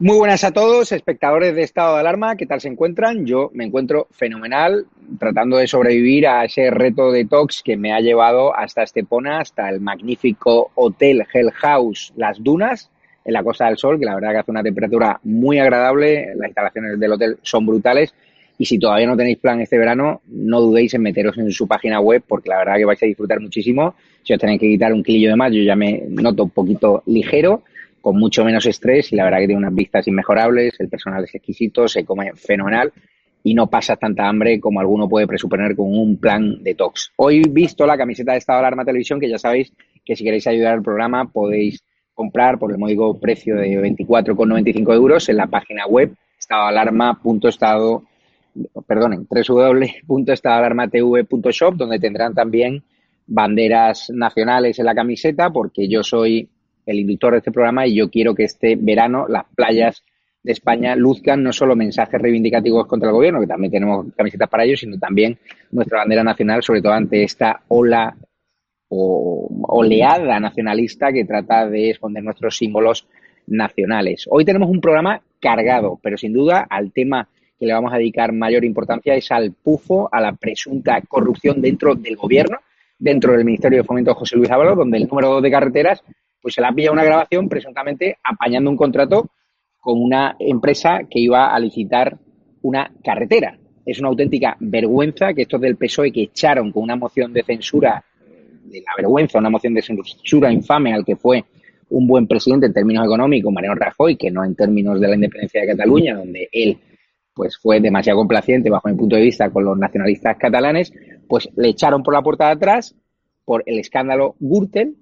Muy buenas a todos, espectadores de estado de alarma, ¿qué tal se encuentran? Yo me encuentro fenomenal, tratando de sobrevivir a ese reto de tox que me ha llevado hasta Estepona, hasta el magnífico Hotel Hell House Las Dunas, en la Costa del Sol, que la verdad que hace una temperatura muy agradable, las instalaciones del hotel son brutales, y si todavía no tenéis plan este verano, no dudéis en meteros en su página web, porque la verdad que vais a disfrutar muchísimo. Si os tenéis que quitar un kilillo de más, yo ya me noto un poquito ligero con mucho menos estrés y la verdad que tiene unas vistas inmejorables, el personal es exquisito, se come fenomenal y no pasa tanta hambre como alguno puede presuponer con un plan de tox. Hoy visto la camiseta de Estado Alarma Televisión, que ya sabéis que si queréis ayudar al programa podéis comprar por el módico precio de 24,95 euros en la página web estadoalarma.estado perdonen, www.estadoalarmatv.shop donde tendrán también banderas nacionales en la camiseta porque yo soy el inductor de este programa y yo quiero que este verano las playas de España luzcan no solo mensajes reivindicativos contra el gobierno, que también tenemos camisetas para ellos, sino también nuestra bandera nacional, sobre todo ante esta ola o oleada nacionalista que trata de esconder nuestros símbolos nacionales. Hoy tenemos un programa cargado, pero sin duda al tema que le vamos a dedicar mayor importancia es al pufo, a la presunta corrupción dentro del gobierno, dentro del Ministerio de Fomento José Luis Ábalos, donde el número de carreteras pues se le ha pillado una grabación presuntamente apañando un contrato con una empresa que iba a licitar una carretera. Es una auténtica vergüenza que estos del PSOE que echaron con una moción de censura, de la vergüenza, una moción de censura infame al que fue un buen presidente en términos económicos, Mariano Rajoy, que no en términos de la independencia de Cataluña, donde él pues fue demasiado complaciente bajo mi punto de vista con los nacionalistas catalanes, pues le echaron por la puerta de atrás por el escándalo Gürtel,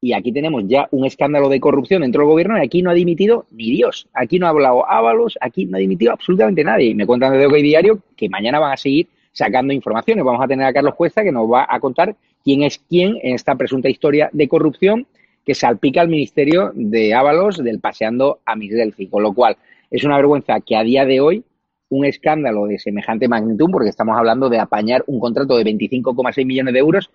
y aquí tenemos ya un escándalo de corrupción dentro del gobierno y aquí no ha dimitido ni Dios. Aquí no ha hablado Ábalos, aquí no ha dimitido absolutamente nadie. Y me cuentan desde hoy diario que mañana van a seguir sacando informaciones. Vamos a tener a Carlos Cuesta que nos va a contar quién es quién en esta presunta historia de corrupción que salpica al ministerio de Ábalos del paseando a Delphi. Con lo cual, es una vergüenza que a día de hoy un escándalo de semejante magnitud, porque estamos hablando de apañar un contrato de 25,6 millones de euros,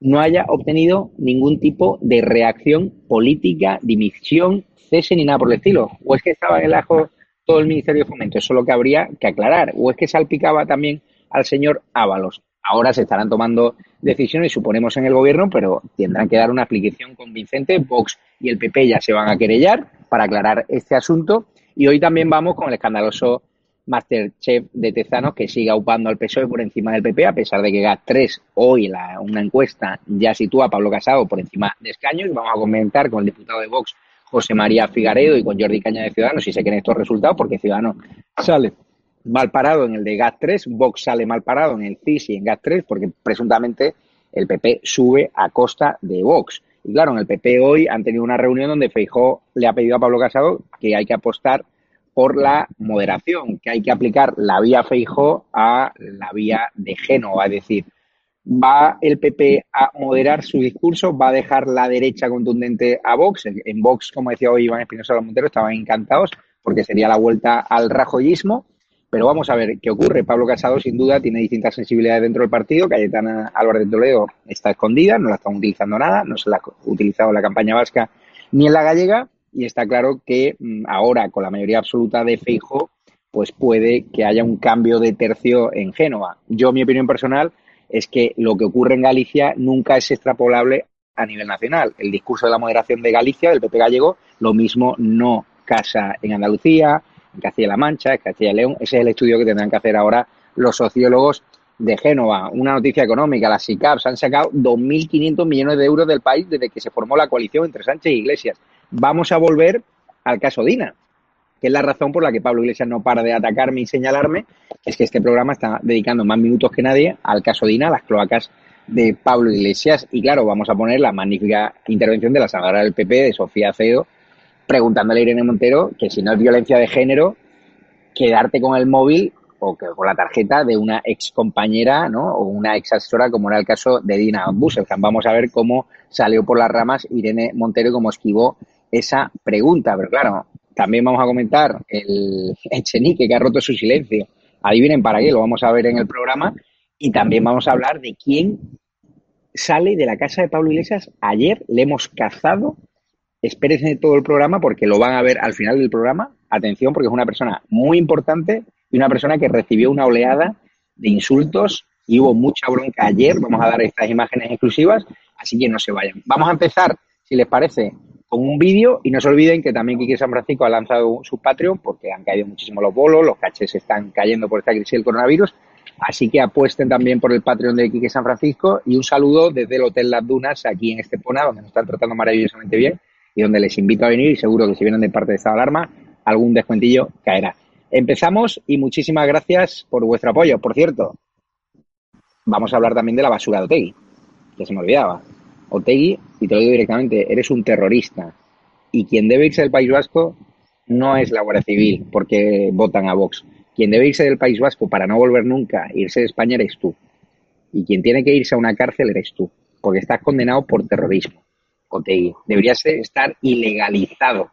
no haya obtenido ningún tipo de reacción política, dimisión, cese ni nada por el estilo. O es que estaba en el ajo todo el Ministerio de Fomento, eso es lo que habría que aclarar. O es que salpicaba también al señor Ábalos. Ahora se estarán tomando decisiones, suponemos, en el gobierno, pero tendrán que dar una explicación convincente. Vox y el PP ya se van a querellar para aclarar este asunto. Y hoy también vamos con el escandaloso Masterchef de Tezanos que sigue upando al PSOE por encima del PP, a pesar de que GAT3 hoy la, una encuesta ya sitúa a Pablo Casado por encima de escaños. Vamos a comentar con el diputado de Vox, José María Figaredo, y con Jordi Caña de Ciudadanos si se quieren estos resultados, porque Ciudadanos sale mal parado en el de GAT3, Vox sale mal parado en el CIS y en GAT3, porque presuntamente el PP sube a costa de Vox. Y claro, en el PP hoy han tenido una reunión donde Feijó le ha pedido a Pablo Casado que hay que apostar por la moderación, que hay que aplicar la vía Feijó a la vía de Génova, es decir, ¿va el PP a moderar su discurso? ¿Va a dejar la derecha contundente a Vox? En Vox, como decía hoy Iván Espinosa Montero, estaban encantados porque sería la vuelta al rajoyismo. Pero vamos a ver qué ocurre. Pablo Casado, sin duda, tiene distintas sensibilidades dentro del partido. Cayetana Álvarez de Toledo está escondida, no la están utilizando nada, no se la ha utilizado en la campaña vasca ni en la gallega y está claro que mm, ahora con la mayoría absoluta de Feijo pues puede que haya un cambio de tercio en Génova. Yo, mi opinión personal es que lo que ocurre en Galicia nunca es extrapolable a nivel nacional. El discurso de la moderación de Galicia, del PP gallego, lo mismo no casa en Andalucía, en Castilla-La Mancha, en Castilla-León. Ese es el estudio que tendrán que hacer ahora los sociólogos de Génova. Una noticia económica, las SICAPs han sacado 2.500 millones de euros del país desde que se formó la coalición entre Sánchez e Iglesias vamos a volver al caso Dina, que es la razón por la que Pablo Iglesias no para de atacarme y señalarme, es que este programa está dedicando más minutos que nadie al caso Dina, a las cloacas de Pablo Iglesias. Y claro, vamos a poner la magnífica intervención de la senadora del PP, de Sofía Cedo, preguntándole a Irene Montero que si no es violencia de género, quedarte con el móvil o con la tarjeta de una ex compañera, ¿no? O una ex asesora, como era el caso de Dina Busselkamp. Vamos a ver cómo salió por las ramas Irene Montero y cómo esquivó esa pregunta. Pero claro, también vamos a comentar el Echenique que ha roto su silencio. Adivinen para qué, lo vamos a ver en el programa. Y también vamos a hablar de quién sale de la casa de Pablo Iglesias. Ayer le hemos cazado. Espérense todo el programa porque lo van a ver al final del programa. Atención, porque es una persona muy importante y una persona que recibió una oleada de insultos y hubo mucha bronca ayer. Vamos a dar estas imágenes exclusivas, así que no se vayan. Vamos a empezar, si les parece, un vídeo y no se olviden que también Quique San Francisco ha lanzado su Patreon porque han caído muchísimo los bolos, los caches están cayendo por esta crisis del coronavirus. Así que apuesten también por el Patreon de Quique San Francisco y un saludo desde el Hotel Las Dunas aquí en Estepona, donde nos están tratando maravillosamente bien y donde les invito a venir y seguro que si vienen de parte de Estado Alarma, algún descuentillo caerá. Empezamos y muchísimas gracias por vuestro apoyo. Por cierto, vamos a hablar también de la basura de Otegui, que se me olvidaba. Otegui, y te lo digo directamente, eres un terrorista. Y quien debe irse del País Vasco no es la Guardia Civil, porque votan a Vox. Quien debe irse del País Vasco para no volver nunca, irse de España, eres tú. Y quien tiene que irse a una cárcel eres tú, porque estás condenado por terrorismo. Otegui, deberías estar ilegalizado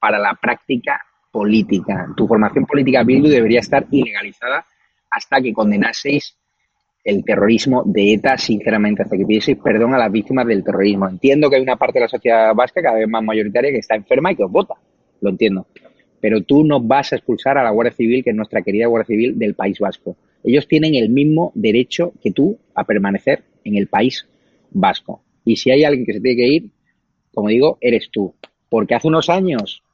para la práctica política. Tu formación política Bildu debería estar ilegalizada hasta que condenaseis el terrorismo de ETA, sinceramente, hasta que pidieseis perdón a las víctimas del terrorismo. Entiendo que hay una parte de la sociedad vasca cada vez más mayoritaria que está enferma y que os vota. Lo entiendo. Pero tú no vas a expulsar a la Guardia Civil, que es nuestra querida Guardia Civil del País Vasco. Ellos tienen el mismo derecho que tú a permanecer en el País Vasco. Y si hay alguien que se tiene que ir, como digo, eres tú. Porque hace unos años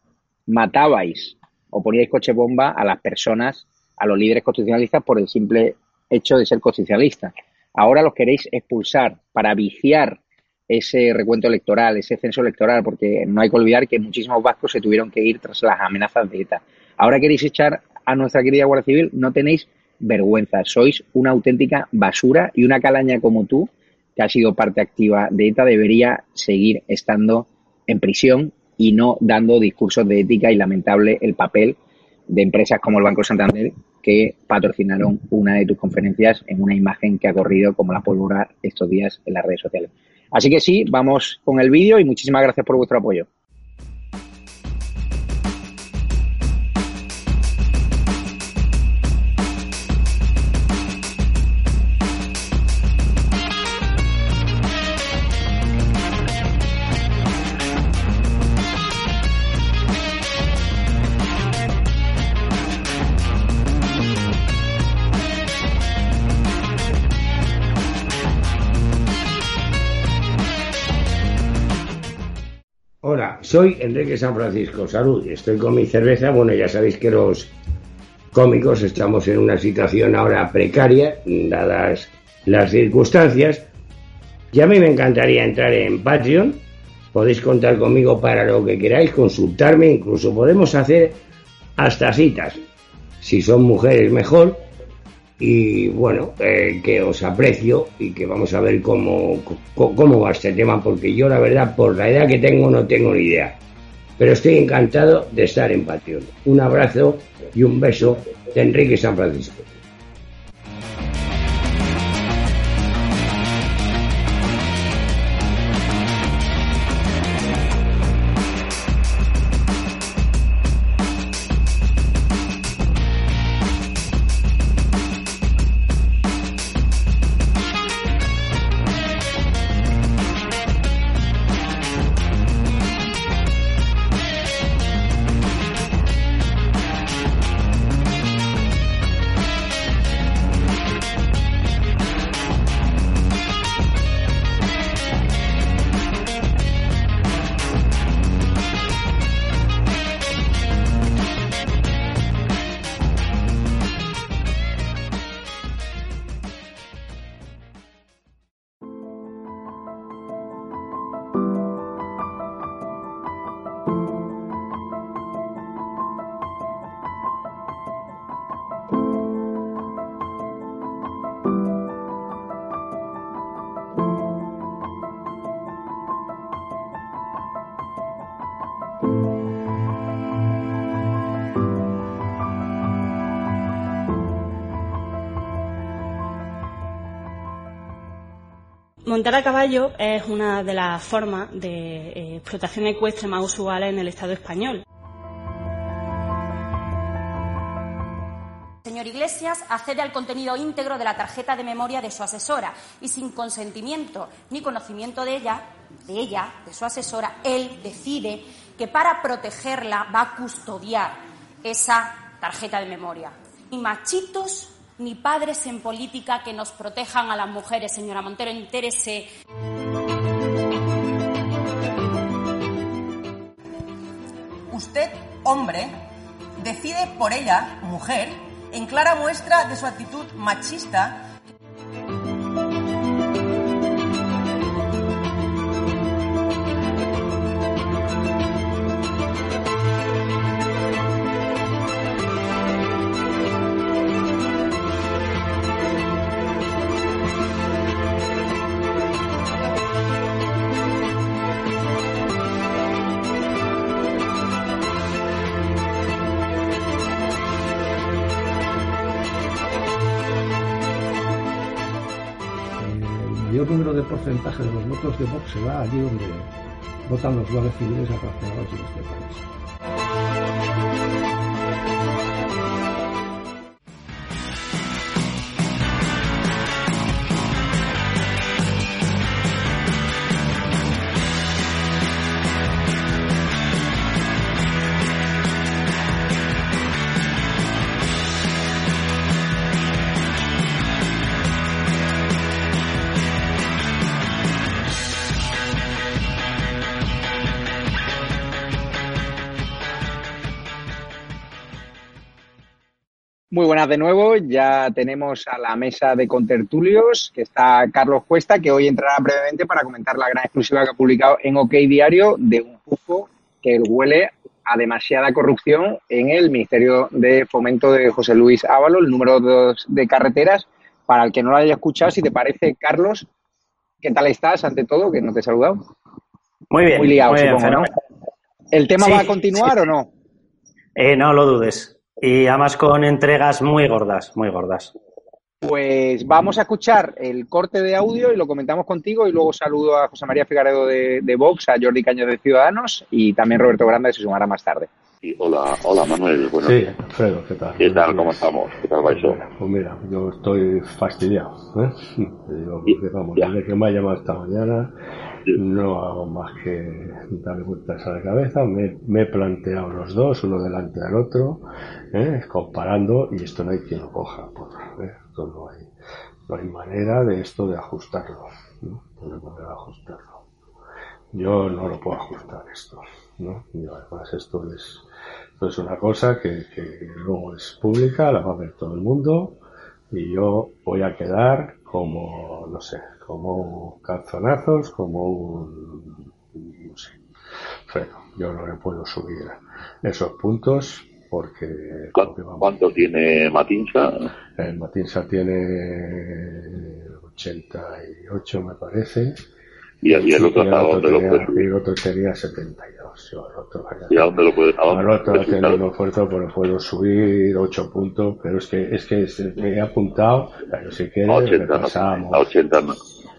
matabais o poníais coche bomba a las personas, a los líderes constitucionalistas por el simple hecho de ser constitucionalistas. Ahora los queréis expulsar para viciar ese recuento electoral, ese censo electoral, porque no hay que olvidar que muchísimos vascos se tuvieron que ir tras las amenazas de ETA. Ahora queréis echar a nuestra querida Guardia Civil, no tenéis vergüenza, sois una auténtica basura y una calaña como tú, que ha sido parte activa de ETA, debería seguir estando en prisión y no dando discursos de ética y lamentable el papel de empresas como el Banco Santander que patrocinaron una de tus conferencias en una imagen que ha corrido como la pólvora estos días en las redes sociales. Así que sí, vamos con el vídeo y muchísimas gracias por vuestro apoyo. Soy Enrique San Francisco, salud, estoy con mi cerveza. Bueno, ya sabéis que los cómicos estamos en una situación ahora precaria, dadas las circunstancias. Y a mí me encantaría entrar en Patreon. Podéis contar conmigo para lo que queráis, consultarme, incluso podemos hacer hasta citas. Si son mujeres, mejor y bueno, eh, que os aprecio y que vamos a ver cómo, cómo va este tema, porque yo la verdad, por la edad que tengo, no tengo ni idea. Pero estoy encantado de estar en Patreon. Un abrazo y un beso de Enrique San Francisco. Montar a caballo es una de las formas de eh, explotación ecuestre más usuales en el Estado español. Señor Iglesias accede al contenido íntegro de la tarjeta de memoria de su asesora y sin consentimiento ni conocimiento de ella, de ella, de su asesora, él decide que para protegerla va a custodiar esa tarjeta de memoria. Ni machitos ni padres en política que nos protejan a las mujeres, señora Montero, entérese. Usted, hombre, decide por ella, mujer, en clara muestra de su actitud machista porcentaje de los votos de Vox se va allí donde votan los guardias civiles apasionados en este país. Muy buenas de nuevo, ya tenemos a la mesa de contertulios, que está Carlos Cuesta, que hoy entrará brevemente para comentar la gran exclusiva que ha publicado en OK Diario de un pufo que huele a demasiada corrupción en el Ministerio de Fomento de José Luis Ávalo, el número 2 de carreteras. Para el que no lo haya escuchado, si te parece, Carlos, ¿qué tal estás ante todo? Que no te he saludado. Muy bien. Muy liado, muy bien, supongo, ¿no? ¿El tema Sí, va a continuar sí. o no? Eh, no lo dudes. Y además con entregas muy gordas, muy gordas. Pues vamos a escuchar el corte de audio y lo comentamos contigo y luego saludo a José María Figaredo de, de Vox, a Jordi Caño de Ciudadanos y también Roberto Grande se sumará más tarde. Sí, hola, hola Manuel, bueno, Sí, Alfredo, ¿qué tal? ¿qué tal? ¿Cómo estamos? ¿Qué tal vais? Pues mira, yo estoy fastidiado. ¿eh? Te digo, Y- porque, vamos, desde que me ha llamado esta mañana. No hago más que darle vueltas a la cabeza. Me, he planteado los dos, uno delante del otro, ¿eh? comparando, y esto no hay quien lo coja. Por, ¿eh? Esto no hay, no hay manera de esto de ajustarlo. ¿no? No hay ajustarlo. Yo no lo puedo ajustar esto. ¿no? Y además esto es, esto es una cosa que, que luego es pública, la va a ver todo el mundo y yo voy a quedar como, no sé, como calzonazos, como un, no sé, pero yo no le puedo subir esos puntos porque, ¿Cu- porque vamos, ¿Cuánto tiene Matinsa? el Matinsa tiene 88 me parece Y, y el otro, y ¿a dónde lo tenía, puede y subir? el otro tenía 72 yo el otro ¿Y a dónde lo puede, a al dónde lo otro puede haciendo un esfuerzo, pero puedo subir 8 puntos, pero es que, es que me he apuntado, pero si quieres 80 no, repasamos. a 80 no,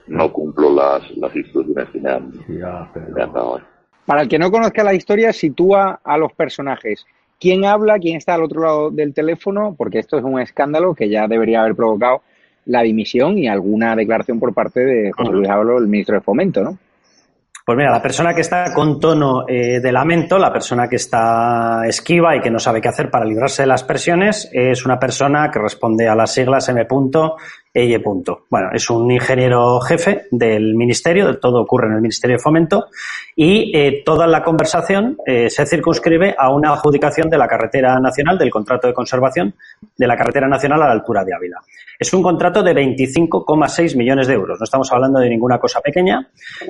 no cumplo las, las instrucciones que me han, Ya, me han pero, dado. Para el que no conozca la historia, sitúa a los personajes. ¿Quién habla? ¿Quién está al otro lado del teléfono? Porque esto es un escándalo que ya debería haber provocado la dimisión y alguna declaración por parte de José Luis Ábalos, el ministro de Fomento, ¿no? Pues mira, la persona que está con tono eh, de lamento, la persona que está esquiva y que no sabe qué hacer para librarse de las presiones, es una persona que responde a las siglas M. EY. Bueno, es un ingeniero jefe del ministerio, todo ocurre en el Ministerio de Fomento, y eh, toda la conversación eh, se circunscribe a una adjudicación de la carretera nacional, del contrato de conservación de la carretera nacional a la altura de Ávila. Es un contrato de 25,6 millones de euros, no estamos hablando de ninguna cosa pequeña.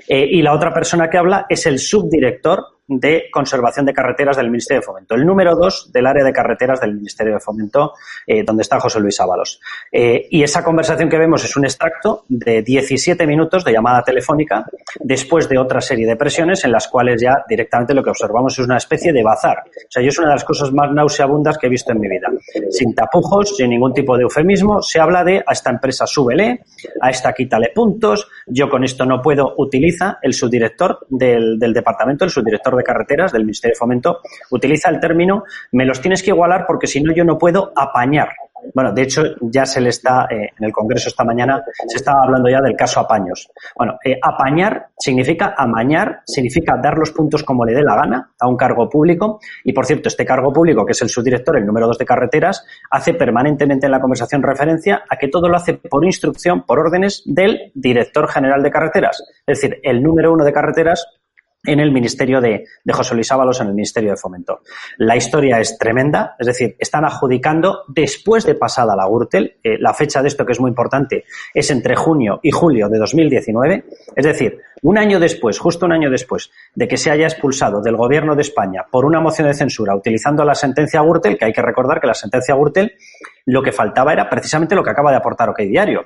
Eh, y la otra persona que habla es el subdirector de conservación de carreteras del Ministerio de Fomento, el número dos del área de carreteras del Ministerio de Fomento, eh, donde está José Luis Ábalos. Eh, y esa conversación que vemos es un extracto de 17 minutos de llamada telefónica después de otra serie de presiones en las cuales ya directamente lo que observamos es una especie de bazar. O sea, yo es una de las cosas más nauseabundas que he visto en mi vida. Sin tapujos, sin ningún tipo de eufemismo, se habla de a esta empresa súbele, a esta quítale puntos, yo con esto no puedo, utiliza el subdirector del, del departamento, el subdirector de carreteras del Ministerio de Fomento, utiliza el término me los tienes que igualar porque si no yo no puedo apañar. Bueno, de hecho, ya se le está, eh, en el Congreso esta mañana, se estaba hablando ya del caso apaños. Bueno, eh, apañar significa amañar, significa dar los puntos como le dé la gana a un cargo público. Y, por cierto, este cargo público, que es el subdirector, el número dos de carreteras, hace permanentemente en la conversación referencia a que todo lo hace por instrucción, por órdenes del director general de carreteras. Es decir, el número uno de carreteras en el Ministerio de, José Luis Ábalos, en el Ministerio de Fomento. La historia es tremenda, es decir, están adjudicando después de pasada la Gürtel, eh, la fecha de esto que es muy importante es entre junio y julio de 2019, es decir, un año después, justo un año después de que se haya expulsado del Gobierno de España por una moción de censura utilizando la sentencia Gürtel, que hay que recordar que la sentencia Gürtel lo que faltaba era precisamente lo que acaba de aportar OK Diario,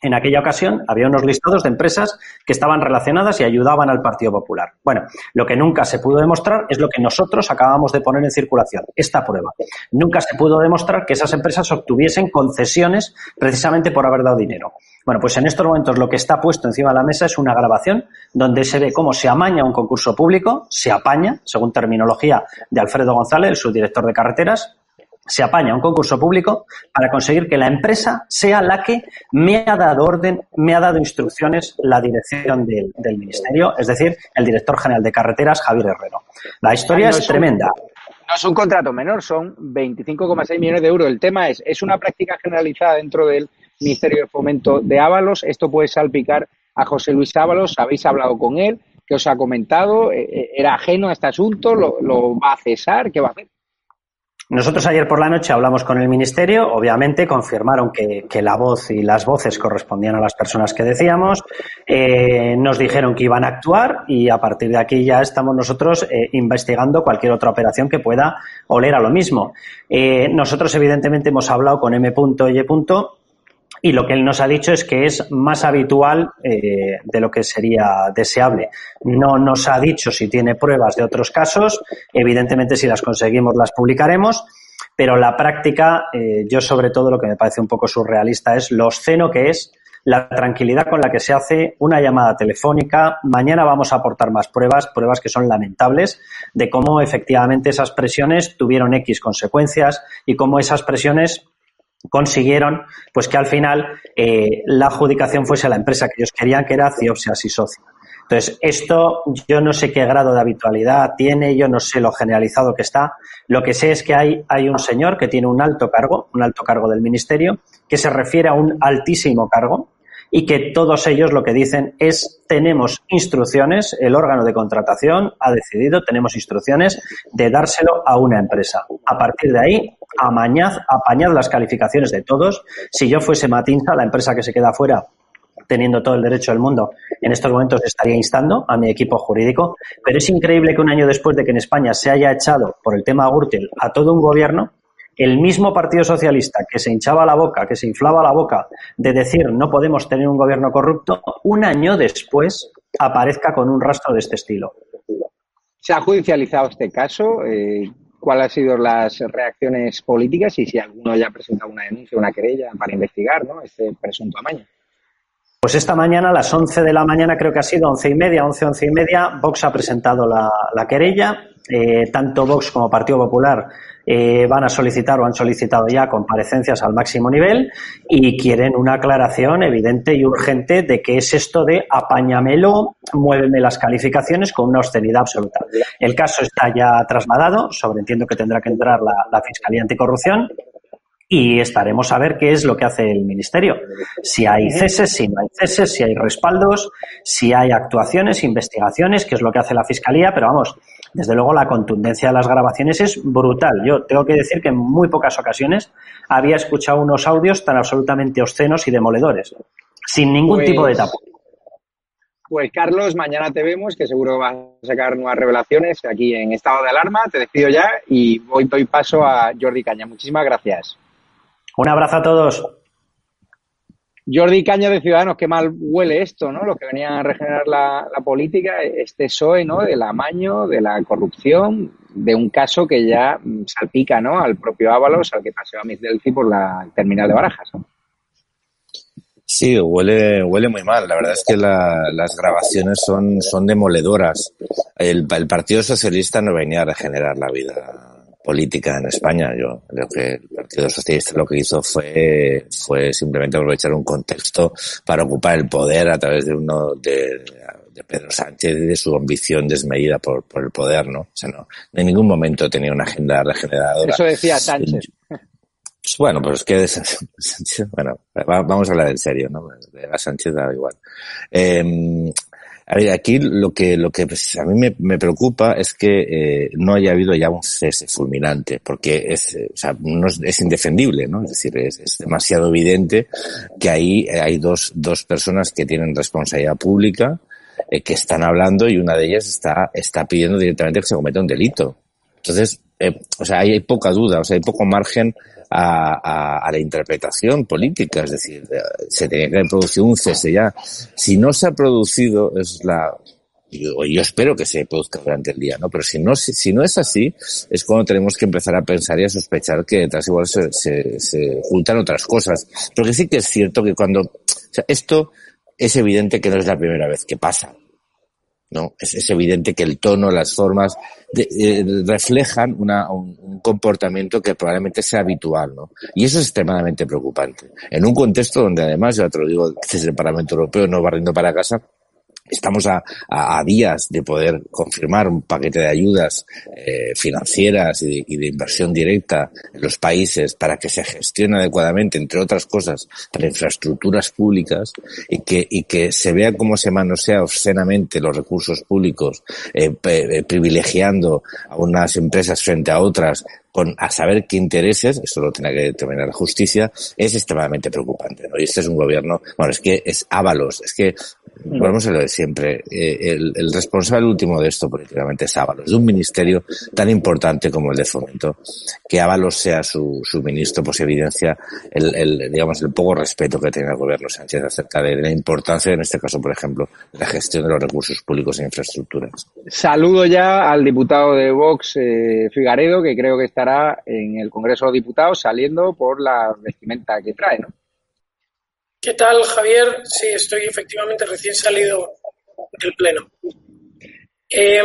en aquella ocasión había unos listados de empresas que estaban relacionadas y ayudaban al Partido Popular. Bueno, lo que nunca se pudo demostrar es lo que nosotros acabamos de poner en circulación, esta prueba. Nunca se pudo demostrar que esas empresas obtuviesen concesiones precisamente por haber dado dinero. Bueno, pues en estos momentos lo que está puesto encima de la mesa es una grabación donde se ve cómo se amaña un concurso público, se apaña, según terminología de Alfredo González, el subdirector de carreteras, se apaña un concurso público para conseguir que la empresa sea la que me ha dado orden, me ha dado instrucciones la dirección del, ministerio, es decir, el director general de carreteras, Javier Herrero. La historia es, tremenda. no es un contrato menor, son 25,6 millones de euros. El tema es, es una práctica generalizada dentro del Ministerio de Fomento de Ábalos. Esto puede salpicar a José Luis Ábalos. Habéis hablado con él, ¿qué os ha comentado? Eh, eh, ¿Era ajeno a este asunto? ¿Lo, lo va a cesar? ¿Qué va a hacer? Nosotros ayer por la noche hablamos con el Ministerio, obviamente confirmaron que, la voz y las voces correspondían a las personas que decíamos, eh, nos dijeron que iban a actuar y a partir de aquí ya estamos nosotros eh, investigando cualquier otra operación que pueda oler a lo mismo. Eh, nosotros evidentemente hemos hablado con M.Y. Y lo que él nos ha dicho es que es más habitual eh, de lo que sería deseable. No nos ha dicho si tiene pruebas de otros casos. Evidentemente, si las conseguimos, las publicaremos. Pero la práctica, eh, yo sobre todo lo que me parece un poco surrealista es lo obsceno que es la tranquilidad con la que se hace una llamada telefónica. Mañana vamos a aportar más pruebas, pruebas que son lamentables, de cómo efectivamente esas presiones tuvieron X consecuencias y cómo esas presiones consiguieron pues que al final eh, la adjudicación fuese la empresa que ellos querían, que era Ciopsias y Socio. Entonces, esto yo no sé qué grado de habitualidad tiene, yo no sé lo generalizado que está. Lo que sé es que hay, hay un señor que tiene un alto cargo, un alto cargo del ministerio, que se refiere a un altísimo cargo, y que todos ellos lo que dicen es tenemos instrucciones, el órgano de contratación ha decidido, tenemos instrucciones de dárselo a una empresa. A partir de ahí, amañad, apañad las calificaciones de todos. Si yo fuese Matinza, la empresa que se queda fuera teniendo todo el derecho del mundo, en estos momentos estaría instando a mi equipo jurídico, pero es increíble que un año después de que en España se haya echado por el tema Gürtel a todo un gobierno, el mismo Partido Socialista que se hinchaba la boca, que se inflaba la boca de decir no podemos tener un gobierno corrupto, un año después aparezca con un rastro de este estilo. ¿Se ha judicializado este caso? Eh, ¿Cuáles han sido las reacciones políticas y si alguno haya presentado una denuncia, una querella para investigar ¿no? este presunto amaño? Pues esta mañana, a las 11 de la mañana, creo que ha sido 11 y media, 11, 11 y media, Vox ha presentado la, la querella. Eh, tanto Vox como Partido Popular eh, van a solicitar o han solicitado ya comparecencias al máximo nivel y quieren una aclaración evidente y urgente de qué es esto de apáñamelo, muéveme las calificaciones con una austeridad absoluta. El caso está ya trasladado, sobreentiendo que tendrá que entrar la, la Fiscalía Anticorrupción y estaremos a ver qué es lo que hace el Ministerio. Si hay ceses, si no hay ceses, si hay respaldos, si hay actuaciones, investigaciones, qué es lo que hace la Fiscalía, pero vamos, desde luego la contundencia de las grabaciones es brutal. Yo tengo que decir que en muy pocas ocasiones había escuchado unos audios tan absolutamente obscenos y demoledores, sin ningún tipo de pues tapo. Pues Carlos, mañana te vemos, que seguro vas a sacar nuevas revelaciones aquí en estado de alarma. Te despido ya y voy doy paso a Jordi Caña. Muchísimas gracias. Un abrazo a todos. Jordi Caña de Ciudadanos, qué mal huele esto, ¿no? Lo que venía a regenerar la, política, este PSOE, ¿no? Del amaño, de la corrupción, de un caso que ya salpica, ¿no? Al propio Ábalos, al que paseó a Miss Delphi por la terminal de Barajas. Sí, huele, huele muy mal. La verdad es que la, las grabaciones son, son demoledoras. El Partido Socialista no venía a regenerar la vida política en España. Yo creo que el Partido Socialista lo que hizo fue, fue simplemente aprovechar un contexto para ocupar el poder a través de uno de, de Pedro Sánchez y de su ambición desmedida por, por el poder, ¿no? O sea, no, en ningún momento tenía una agenda regeneradora. Eso decía Sánchez. Bueno, pues es que de Sánchez, bueno, vamos a hablar en serio, ¿no? De la Sánchez da igual. Eh, aquí lo que, lo que pues, a mí me, preocupa es que eh, no haya habido ya un cese fulminante, porque es, o sea, no es, indefendible, ¿no? Es decir, es, es, demasiado evidente que ahí hay dos, dos personas que tienen responsabilidad pública, eh, que están hablando y una de ellas está, está pidiendo directamente que se cometa un delito. Entonces, eh, o sea, hay, hay poca duda, o sea, hay poco margen a, a, a, la interpretación política, es decir, se tenía que haber producido un cese ya. Si no se ha producido, es la, yo, yo espero que se produzca durante el día, ¿no? Pero si no, si, si, no es así, es cuando tenemos que empezar a pensar y a sospechar que detrás igual se, se, se juntan otras cosas. Porque sí que es cierto que cuando, o sea, esto es evidente que no es la primera vez que pasa. ¿No? Es, es, evidente que el tono, las formas de, eh, reflejan una, un, un, comportamiento que probablemente sea habitual, ¿no? Y eso es extremadamente preocupante. En un contexto donde además, ya te lo digo, desde el Parlamento Europeo no va para casa, Estamos a, días de poder confirmar un paquete de ayudas eh, financieras y de, inversión directa en los países para que se gestione adecuadamente, entre otras cosas, para infraestructuras públicas y que, y que se vea cómo se manosea obscenamente los recursos públicos, eh, eh, privilegiando a unas empresas frente a otras con a saber qué intereses, eso lo tiene que determinar la justicia, es extremadamente preocupante. ¿no? Y este es un gobierno, bueno, es que es Ábalos, es que, volvemos a lo de siempre, eh, el, el, responsable último de esto políticamente es Ábalos, de un ministerio tan importante como el de Fomento. Que Ábalos sea su, su ministro, pues evidencia el, el, digamos, el poco respeto que tiene el gobierno Sánchez acerca de, de la importancia, en este caso, por ejemplo, de la gestión de los recursos públicos e infraestructuras. Saludo ya al diputado de Vox, eh, Figaredo, que creo que estará en el Congreso de los Diputados saliendo por la vestimenta que trae, ¿no? ¿Qué tal, Javier? Sí, estoy efectivamente recién salido del Pleno. Eh,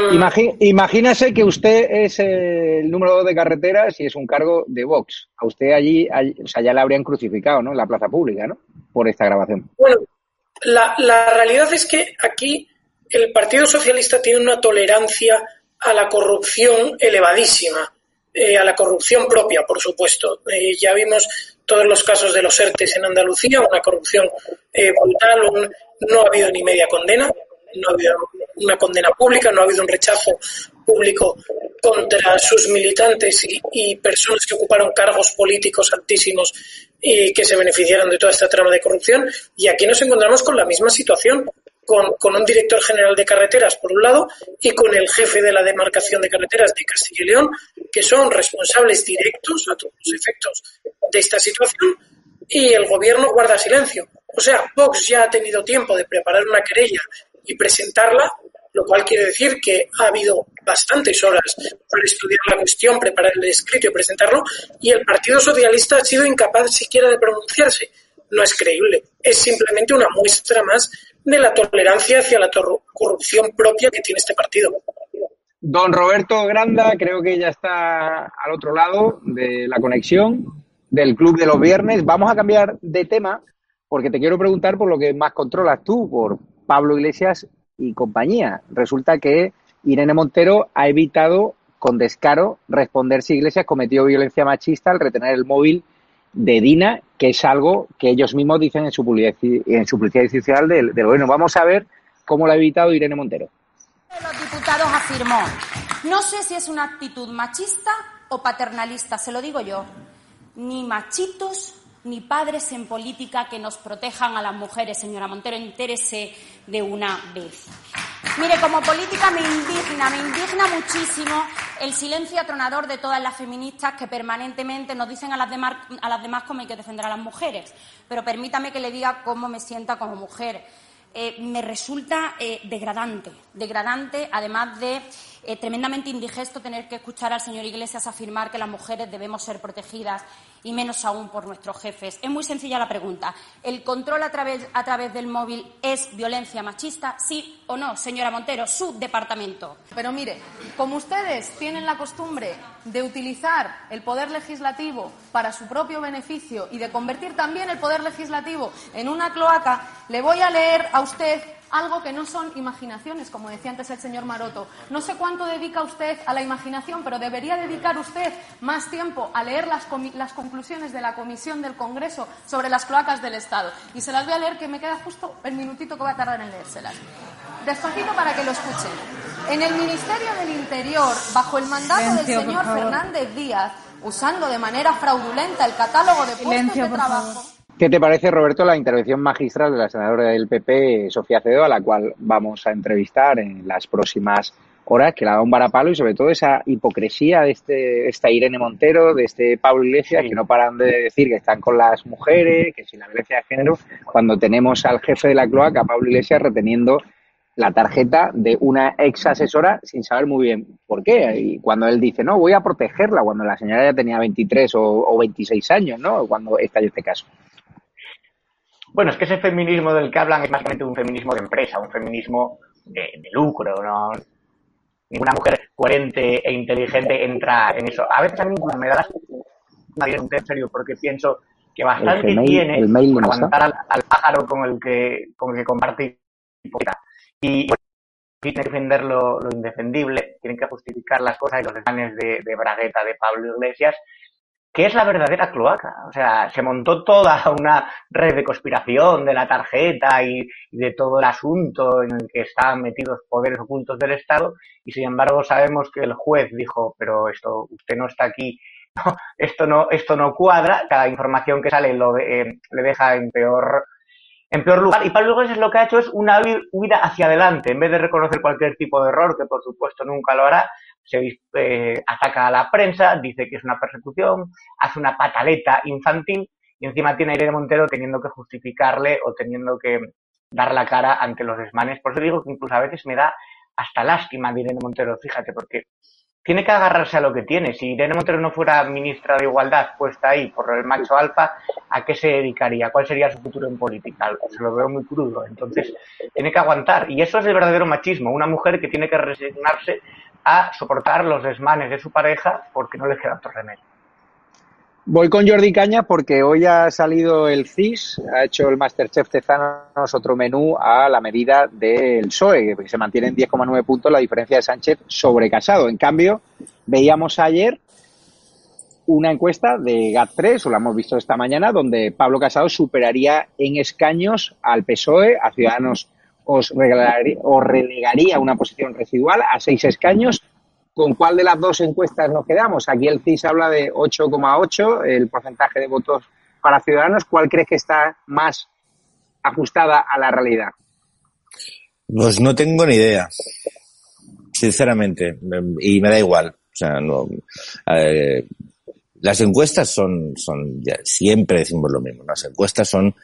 imagínese que usted es el número dos de carreteras y es un cargo de Vox. A usted allí, allí, o sea, ya le habrían crucificado, ¿no? En la plaza pública, ¿no? Por esta grabación. Bueno, la, la realidad es que aquí el Partido Socialista tiene una tolerancia a la corrupción elevadísima eh, a la corrupción propia, por supuesto. Eh, ya vimos todos los casos de los ERTES en Andalucía, una corrupción eh, brutal, un, no ha habido ni media condena, no ha habido una condena pública, no ha habido un rechazo público contra sus militantes y, y personas que ocuparon cargos políticos altísimos y que se beneficiaron de toda esta trama de corrupción. Y aquí nos encontramos con la misma situación con, un director general de carreteras, por un lado, y con el jefe de la demarcación de carreteras de Castilla y León, que son responsables directos a todos los efectos de esta situación, y el gobierno guarda silencio. O sea, Vox ya ha tenido tiempo de preparar una querella y presentarla, lo cual quiere decir que ha habido bastantes horas para estudiar la cuestión, preparar el escrito y presentarlo, y el Partido Socialista ha sido incapaz siquiera de pronunciarse. No es creíble, es simplemente una muestra más de la tolerancia hacia la corrupción propia que tiene este partido. Don Roberto Granda, creo que ya está al otro lado de la conexión del Club de los Viernes. Vamos a cambiar de tema porque te quiero preguntar por lo que más controlas tú, por Pablo Iglesias y compañía. Resulta que Irene Montero ha evitado con descaro responder si Iglesias cometió violencia machista al retener el móvil de Dina, que es algo que ellos mismos dicen en su publicidad, en su publicidad institucional del, gobierno. Vamos a ver cómo lo ha evitado Irene Montero. Los diputados afirmó, no sé si es una actitud machista o paternalista, se lo digo yo, ni machitos ni padres en política que nos protejan a las mujeres. Señora Montero, entérese de una vez. Mire, como política me indigna, me indigna muchísimo el silencio atronador de todas las feministas que permanentemente nos dicen a las demás, cómo hay que defender a las mujeres. Pero permítame que le diga cómo me sienta como mujer. Eh, me resulta eh, degradante, degradante, además de eh, tremendamente indigesto tener que escuchar al señor Iglesias afirmar que las mujeres debemos ser protegidas y menos aún por nuestros jefes. Es muy sencilla la pregunta. ¿El control a través, a través del móvil es violencia machista? ¿Sí o no, señora Montero? Su departamento. Pero mire, como ustedes tienen la costumbre de utilizar el poder legislativo para su propio beneficio y de convertir también el poder legislativo en una cloaca, le voy a leer a usted algo que no son imaginaciones, como decía antes el señor Maroto. No sé cuánto dedica usted a la imaginación, pero debería dedicar usted más tiempo a leer las, las conclusiones de la Comisión del Congreso sobre las cloacas del Estado. Y se las voy a leer, que me queda justo el minutito que voy a tardar en leérselas. Despacito para que lo escuchen. En el Ministerio del Interior, bajo el mandato del señor Fernández Díaz, usando de manera fraudulenta el catálogo de puestos de trabajo. ¿Qué te parece, Roberto, la intervención magistral de la senadora del PP, Sofía Cedo, a la cual vamos a entrevistar en las próximas horas, que la da un varapalo y sobre todo esa hipocresía de este, esta Irene Montero, de este Pablo Iglesias, que no paran de decir que están con las mujeres, que si la violencia de género, cuando tenemos al jefe de la cloaca, Pablo Iglesias, reteniendo la tarjeta de una ex asesora sin saber muy bien por qué. Y cuando él dice, no, voy a protegerla, cuando la señora ya tenía 23 o, o 26 años, ¿no? Cuando estalló este caso. Bueno, es que ese feminismo del que hablan es básicamente un feminismo de empresa, un feminismo de, lucro, ¿no? Ninguna mujer coherente e inteligente entra en eso. A veces a mí me da la en serio porque pienso que bastante tiene aguantar al, pájaro con el que con el que comparte y tiene que defender lo, indefendible, tienen que justificar las cosas y los planes de, de Bragueta de Pablo Iglesias ¿Qué es la verdadera cloaca? O sea, se montó toda una red de conspiración de la tarjeta y, de todo el asunto en el que están metidos poderes ocultos del Estado y sin embargo sabemos que el juez dijo, pero esto, usted no está aquí, esto no, esto no cuadra, cada información que sale lo eh, le deja en peor, en peor lugar. Y Pablo Iglesias lo que ha hecho es una huida hacia adelante, en vez de reconocer cualquier tipo de error, que por supuesto nunca lo hará, se eh, ataca a la prensa, dice que es una persecución, hace una pataleta infantil y encima tiene a Irene Montero teniendo que justificarle o teniendo que dar la cara ante los desmanes. Por eso digo que incluso a veces me da hasta lástima de Irene Montero, fíjate, porque tiene que agarrarse a lo que tiene. Si Irene Montero no fuera ministra de Igualdad puesta ahí por el macho alfa, ¿a qué se dedicaría? ¿Cuál sería su futuro en política? Se lo veo muy crudo. Entonces, tiene que aguantar. Y eso es el verdadero machismo. Una mujer que tiene que resignarse a soportar los desmanes de su pareja porque no le queda otro remedio. Voy con Jordi Caña porque hoy ha salido el CIS, ha hecho el Masterchef Tezanos otro menú a la medida del PSOE, que se mantiene en 10,9 puntos la diferencia de Sánchez sobre Casado. En cambio, veíamos ayer una encuesta de GAT3, o la hemos visto esta mañana, donde Pablo Casado superaría en escaños al PSOE, a Ciudadanos os, regalaría, os relegaría una posición residual a seis escaños. ¿Con cuál de las dos encuestas nos quedamos? Aquí el CIS habla de 8,8, el porcentaje de votos para Ciudadanos. ¿Cuál crees que está más ajustada a la realidad? Pues no tengo ni idea, sinceramente, y me da igual. O sea, no, eh, las encuestas son, son siempre decimos lo mismo. Las encuestas son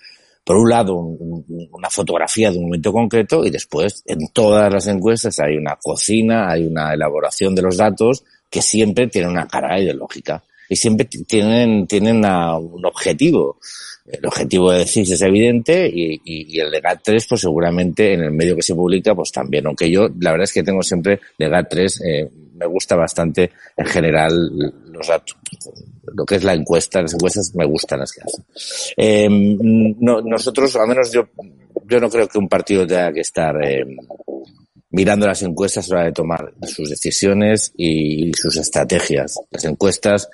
por un lado, una fotografía de un momento concreto y después en todas las encuestas hay una cocina, hay una elaboración de los datos que siempre tiene una cara ideológica y siempre tienen, tienen un objetivo. El objetivo de CIS es evidente y, y, el de GAT3 pues seguramente en el medio que se publica pues también, aunque yo la verdad es que tengo siempre de GAT3 eh, me gusta bastante en general los datos, lo que es la encuesta, las encuestas me gustan las que hacen. Eh, no, nosotros, al menos yo, yo no creo que un partido tenga que estar eh, mirando las encuestas a la de tomar sus decisiones y sus estrategias. Las encuestas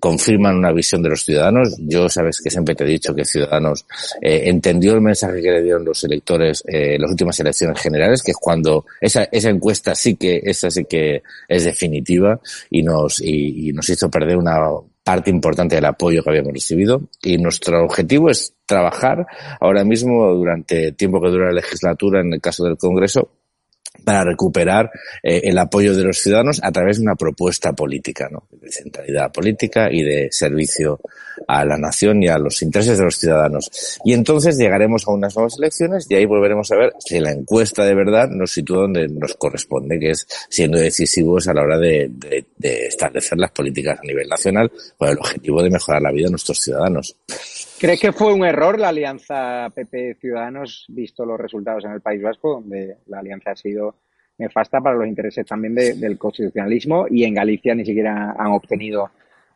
confirman una visión de los ciudadanos. Yo sabes que siempre te he dicho que Ciudadanos eh, entendió el mensaje que le dieron los electores eh, en las últimas elecciones generales, que es cuando esa, esa encuesta sí que, esa sí que es definitiva y nos, y, y nos hizo perder una parte importante del apoyo que habíamos recibido y nuestro objetivo es trabajar ahora mismo durante el tiempo que dura la legislatura en el caso del Congreso para recuperar eh, el apoyo de los ciudadanos a través de una propuesta política, ¿no? de centralidad política y de servicio a la nación y a los intereses de los ciudadanos. Y entonces llegaremos a unas nuevas elecciones y ahí volveremos a ver si la encuesta de verdad nos sitúa donde nos corresponde, que es siendo decisivos a la hora de, de establecer las políticas a nivel nacional con el objetivo de mejorar la vida de nuestros ciudadanos. ¿Crees que fue un error la alianza PP-Ciudadanos, visto los resultados en el País Vasco, donde la alianza ha sido nefasta para los intereses también del constitucionalismo y en Galicia ni siquiera han obtenido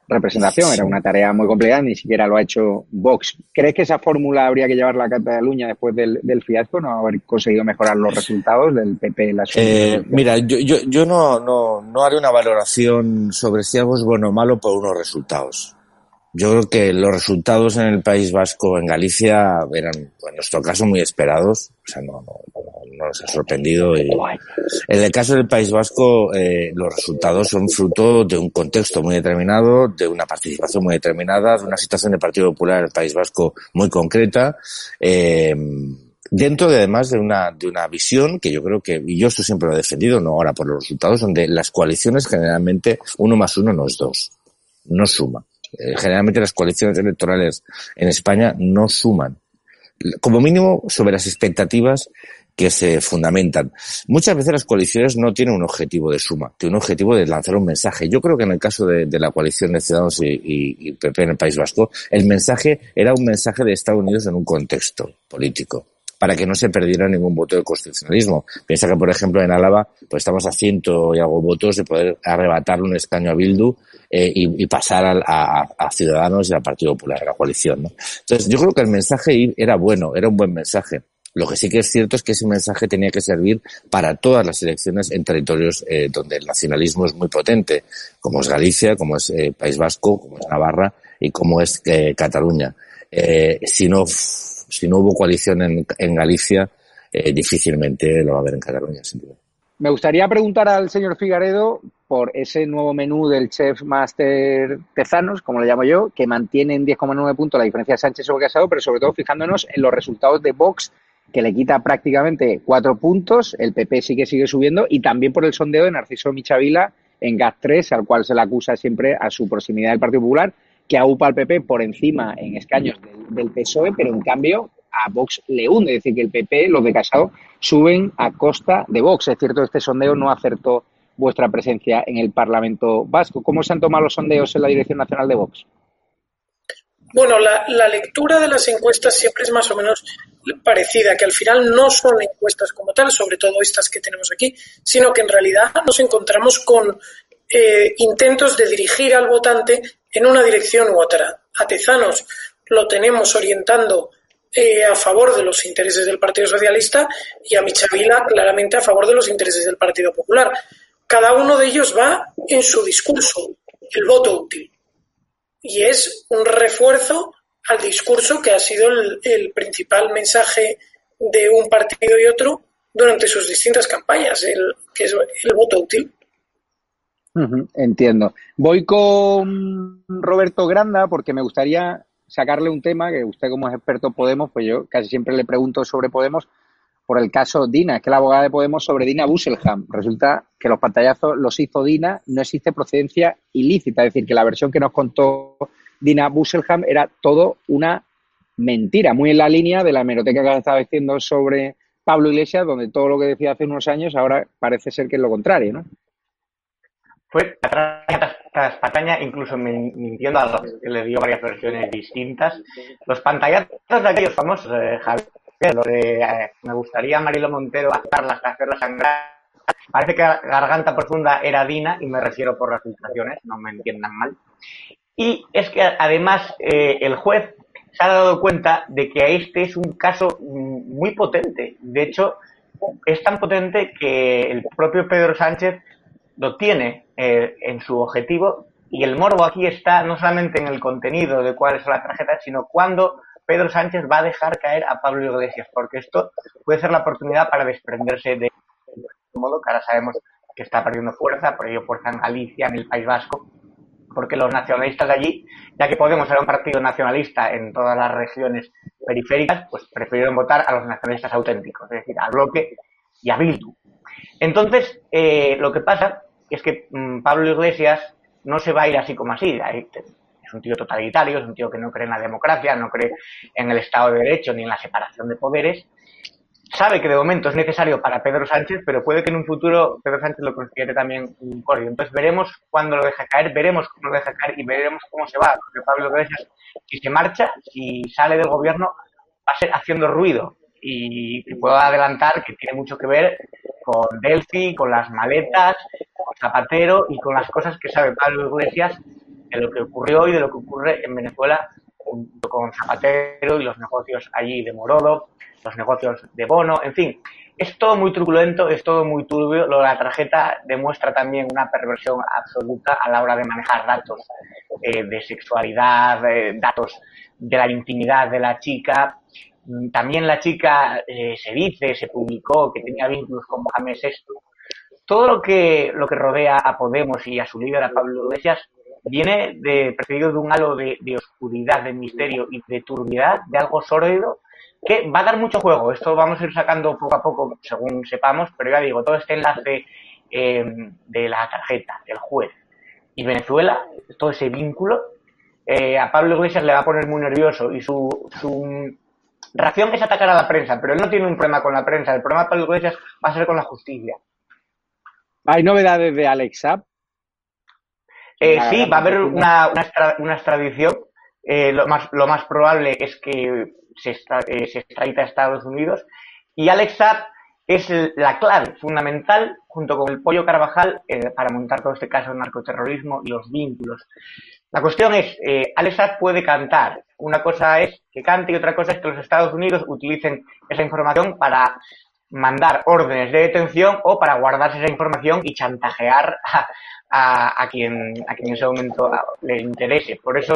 representación? Era una tarea muy complicada, ni siquiera lo ha hecho Vox. ¿Crees que esa fórmula habría que llevarla a Cataluña después del, fiasco, no haber conseguido mejorar los resultados del PP en la eh, Mira, yo, yo, yo no, no, no haré una valoración sobre si algo es bueno o malo por unos resultados. Yo creo que los resultados en el País Vasco, en Galicia, eran, en nuestro caso, muy esperados. O sea, no, no, no nos ha sorprendido. Y en el caso del País Vasco, eh, los resultados son fruto de un contexto muy determinado, de una participación muy determinada, de una situación del Partido Popular en el País Vasco muy concreta. Eh, dentro de además de una, de una visión que yo creo que, y yo esto siempre lo he defendido, no ahora por los resultados, donde las coaliciones generalmente uno más uno no es dos, no suma. Eh, generalmente las coaliciones electorales en España no suman, como mínimo sobre las expectativas que se fundamentan. Muchas veces las coaliciones no tienen un objetivo de suma, tienen un objetivo de lanzar un mensaje. Yo creo que en el caso de, la coalición de Ciudadanos y, PP en el País Vasco, el mensaje era un mensaje de Estados Unidos en un contexto político para que no se perdiera ningún voto de constitucionalismo. Piensa que, por ejemplo, en Álava, pues estamos a ciento y algo votos de poder arrebatar un escaño a Bildu eh, y, pasar a, Ciudadanos y al Partido Popular, a la coalición. ¿no? Entonces, yo creo que el mensaje era bueno, era un buen mensaje. Lo que sí que es cierto es que ese mensaje tenía que servir para todas las elecciones en territorios eh, donde el nacionalismo es muy potente, como es Galicia, como es eh, País Vasco, como es Navarra y como es Cataluña. si no si no hubo coalición en, en Galicia, difícilmente lo va a haber en Cataluña, sin duda. Me gustaría preguntar al señor Figaredo por ese nuevo menú del Chef Master Tezanos, como le llamo yo, que mantiene en 10,9 puntos la diferencia de Sánchez sobre Casado, pero sobre todo fijándonos en los resultados de Vox, que le quita prácticamente cuatro puntos, el PP sí que sigue subiendo, y también por el sondeo de Narciso Michavila en GAT 3, al cual se le acusa siempre a su proximidad del Partido Popular, que aupa al PP por encima en escaños del, PSOE, pero en cambio a Vox le hunde, es decir, que el PP, los de Casado, suben a costa de Vox. Es cierto, este sondeo no acertó vuestra presencia en el Parlamento Vasco. ¿Cómo se han tomado los sondeos en la Dirección Nacional de Vox? Bueno, la, la, lectura de las encuestas siempre es más o menos parecida, que al final no son encuestas como tal, sobre todo estas que tenemos aquí, sino que en realidad nos encontramos con eh, intentos de dirigir al votante en una dirección u otra. A Tezanos lo tenemos orientando eh, a favor de los intereses del Partido Socialista y a Michavila claramente a favor de los intereses del Partido Popular. Cada uno de ellos va en su discurso, el voto útil. Y es un refuerzo al discurso que ha sido el, principal mensaje de un partido y otro durante sus distintas campañas, el, que es el voto útil. Entiendo. Voy con Roberto Granda porque me gustaría sacarle un tema que usted como es experto Podemos, pues yo casi siempre le pregunto sobre Podemos por el caso Dina, es que la abogada de Podemos sobre Dina Busselham. Resulta que los pantallazos los hizo Dina, no existe procedencia ilícita, es decir, que la versión que nos contó Dina Busselham era todo una mentira, muy en la línea de la hemeroteca que estaba diciendo sobre Pablo Iglesias, donde todo lo que decía hace unos años ahora parece ser que es lo contrario, ¿no? Fue tras pantalla, incluso mintiendo a los que le dio varias versiones distintas. Los pantallazos de aquellos famosos, eh, Javier, de eh, me gustaría Marilo Montero hacerlas, hacerlas sangrar. Parece que Garganta Profunda era Dina, y me refiero por las filtraciones, no me entiendan mal. Y es que además eh, el juez se ha dado cuenta de que este es un caso mm, muy potente. De hecho, es tan potente que el propio Pedro Sánchez lo tiene eh, en su objetivo y el morbo aquí está no solamente en el contenido de cuál es la tarjeta, sino cuando Pedro Sánchez va a dejar caer a Pablo Iglesias, porque esto puede ser la oportunidad para desprenderse de modo que ahora sabemos que está perdiendo fuerza, por ello fuerza en Galicia, en el País Vasco, porque los nacionalistas de allí, ya que Podemos era un partido nacionalista en todas las regiones periféricas, pues prefirieron votar a los nacionalistas auténticos, es decir, al bloque y a Bildu. Entonces, eh, lo que pasa es que mm, Pablo Iglesias no se va a ir así como así. Es un tío totalitario, es un tío que no cree en la democracia, no cree en el Estado de Derecho ni en la separación de poderes sabe que de momento es necesario para Pedro Sánchez, pero puede que en un futuro Pedro Sánchez lo considere también un cordio. Entonces veremos cuándo lo deja caer, veremos cómo lo deja caer y veremos cómo se va. Porque Pablo Iglesias, si se marcha, si sale del gobierno, va a ser haciendo ruido. Y puedo adelantar que tiene mucho que ver con Delphi, con las maletas, con Zapatero y con las cosas que sabe Pablo Iglesias de lo que ocurrió y de lo que ocurre en Venezuela junto con Zapatero y los negocios allí de Morodo, los negocios de Bono, en fin, es todo muy truculento, es todo muy turbio. Lo de la tarjeta demuestra también una perversión absoluta a la hora de manejar datos eh, de sexualidad, eh, datos de la intimidad de la chica. Mm, también la chica eh, se dice, se publicó que tenía vínculos con Mohamed VI. Todo lo que, lo que rodea a Podemos y a su líder, a Pablo Iglesias, viene de, precedido de un halo de, oscuridad, de misterio y de turbidez, de algo sórdido que va a dar mucho juego. Esto vamos a ir sacando poco a poco según sepamos, pero ya digo, todo este enlace eh, de la tarjeta, del juez y Venezuela, todo ese vínculo, eh, a Pablo Iglesias le va a poner muy nervioso y su, su reacción es atacar a la prensa, pero él no tiene un problema con la prensa, el problema Pablo Iglesias va a ser con la justicia. ¿Hay novedades de Alex Eh, sí, va a haber una, una, extradición. Eh, lo, más, lo más probable es que se, eh, se extradita a Estados Unidos. Y Alex Saab es la clave fundamental, junto con el Pollo Carvajal, eh, para montar todo este caso de narcoterrorismo y los vínculos. La cuestión es, eh, Alex Saab puede cantar. Una cosa es que cante y otra cosa es que los Estados Unidos utilicen esa información para mandar órdenes de detención o para guardarse esa información y chantajear a, a, quien, a quien en ese momento le interese. Por eso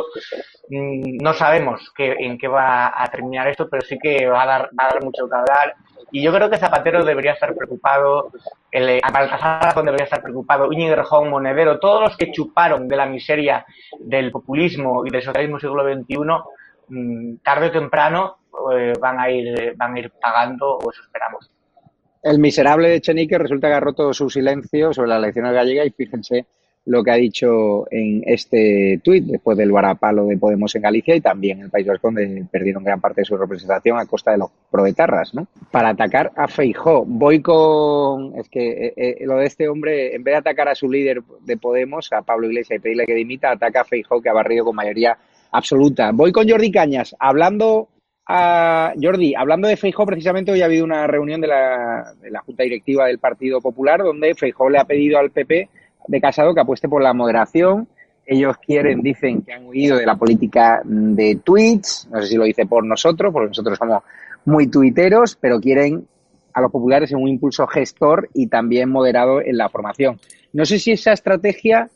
mm, no sabemos qué, en qué va a terminar esto, pero sí que va a dar, va a dar mucho que hablar. Y yo creo que Zapatero debería estar preocupado, el, Baltasar debería estar preocupado, Íñigo Monedero, todos los que chuparon de la miseria del populismo y del socialismo siglo XXI, mm, tarde o temprano eh, van, a ir, van a ir pagando, o eso esperamos. El miserable de Chenique resulta que ha roto su silencio sobre las elecciones gallegas y fíjense lo que ha dicho en este tuit después del varapalo de Podemos en Galicia y también el País Vasco donde perdieron gran parte de su representación a costa de los proetarras, ¿no? Para atacar a Feijó. Voy con... Es que eh, eh, lo de este hombre, en vez de atacar a su líder de Podemos, a Pablo Iglesias y pedirle que dimita, ataca a Feijó que ha barrido con mayoría absoluta. Voy con Jordi Cañas, hablando a Jordi, hablando de Feijó, precisamente hoy ha habido una reunión de la, de la Junta Directiva del Partido Popular donde Feijó le ha pedido al PP de Casado que apueste por la moderación. Ellos quieren, dicen que han huido de la política de tweets, no sé si lo dice por nosotros, porque nosotros somos muy tuiteros, pero quieren a los populares en un impulso gestor y también moderado en la formación. No sé si esa estrategia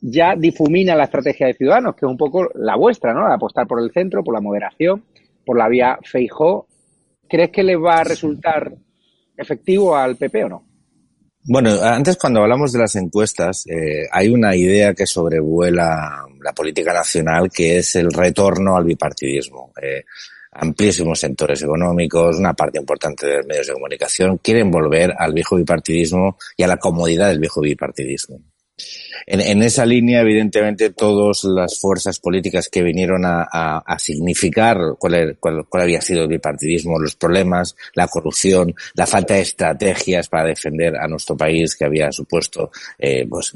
ya difumina la estrategia de Ciudadanos, que es un poco la vuestra, ¿no? De apostar por el centro, por la moderación por la vía Feijó, ¿crees que le va a resultar efectivo al PP o no? Bueno, antes cuando hablamos de las encuestas, eh, hay una idea que sobrevuela la política nacional que es el retorno al bipartidismo. Eh, amplísimos sectores económicos, una parte importante de los medios de comunicación quieren volver al viejo bipartidismo y a la comodidad del viejo bipartidismo. En, esa línea, evidentemente, todas las fuerzas políticas que vinieron a, significar cuál, cuál, había sido el bipartidismo, los problemas, la corrupción, la falta de estrategias para defender a nuestro país que había supuesto eh, pues,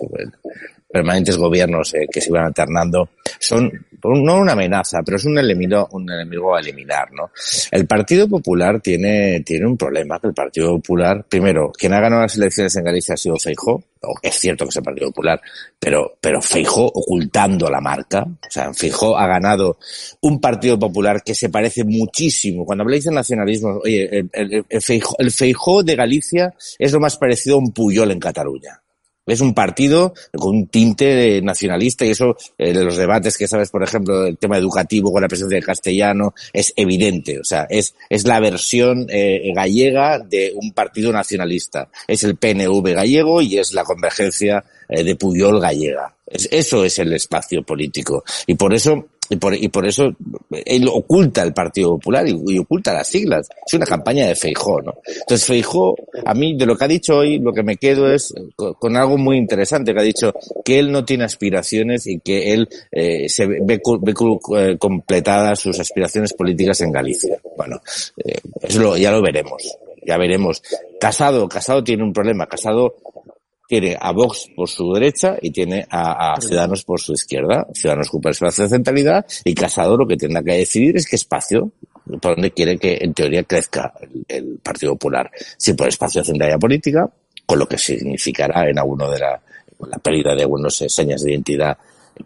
permanentes gobiernos eh, que se iban alternando son no una amenaza, pero es un enemigo, un enemigo a eliminar, ¿no? El Partido Popular tiene, tiene un problema, que el Partido Popular, primero, quien ha ganado las elecciones en Galicia ha sido Feijó, es cierto que es el Partido Popular, pero, pero Feijó ocultando la marca, o sea, Feijó ha ganado un Partido Popular que se parece muchísimo, cuando habláis de nacionalismo, oye, el, el, el, Feijó, el Feijó de Galicia es lo más parecido a un Puyol en Cataluña Es un partido con un tinte nacionalista y eso, en los debates que sabes, por ejemplo, el tema educativo con la presencia del castellano, es evidente. O sea, es, es la versión eh, gallega de un partido nacionalista. Es el PNV gallego y es la convergencia eh, de Puyol gallega. Es, eso es el espacio político. Y por eso y por, y por eso él oculta el Partido Popular y, oculta las siglas. Es una campaña de Feijó, ¿no? Entonces Feijó, a mí de lo que ha dicho hoy, lo que me quedo es con, algo muy interesante que ha dicho que él no tiene aspiraciones y que él eh, se ve, ve, eh, completadas sus aspiraciones políticas en Galicia. Bueno, eh, eso ya lo veremos. Ya veremos. Casado, Casado tiene un problema. Casado tiene a Vox por su derecha y tiene a, Ciudadanos por su izquierda. Ciudadanos ocupa el espacio de centralidad y Casado lo que tendrá que decidir es qué espacio, por donde quiere que en teoría crezca el, Partido Popular. Si por espacio de centralidad política, con lo que significará en alguno de la, la pérdida de algunos señas de identidad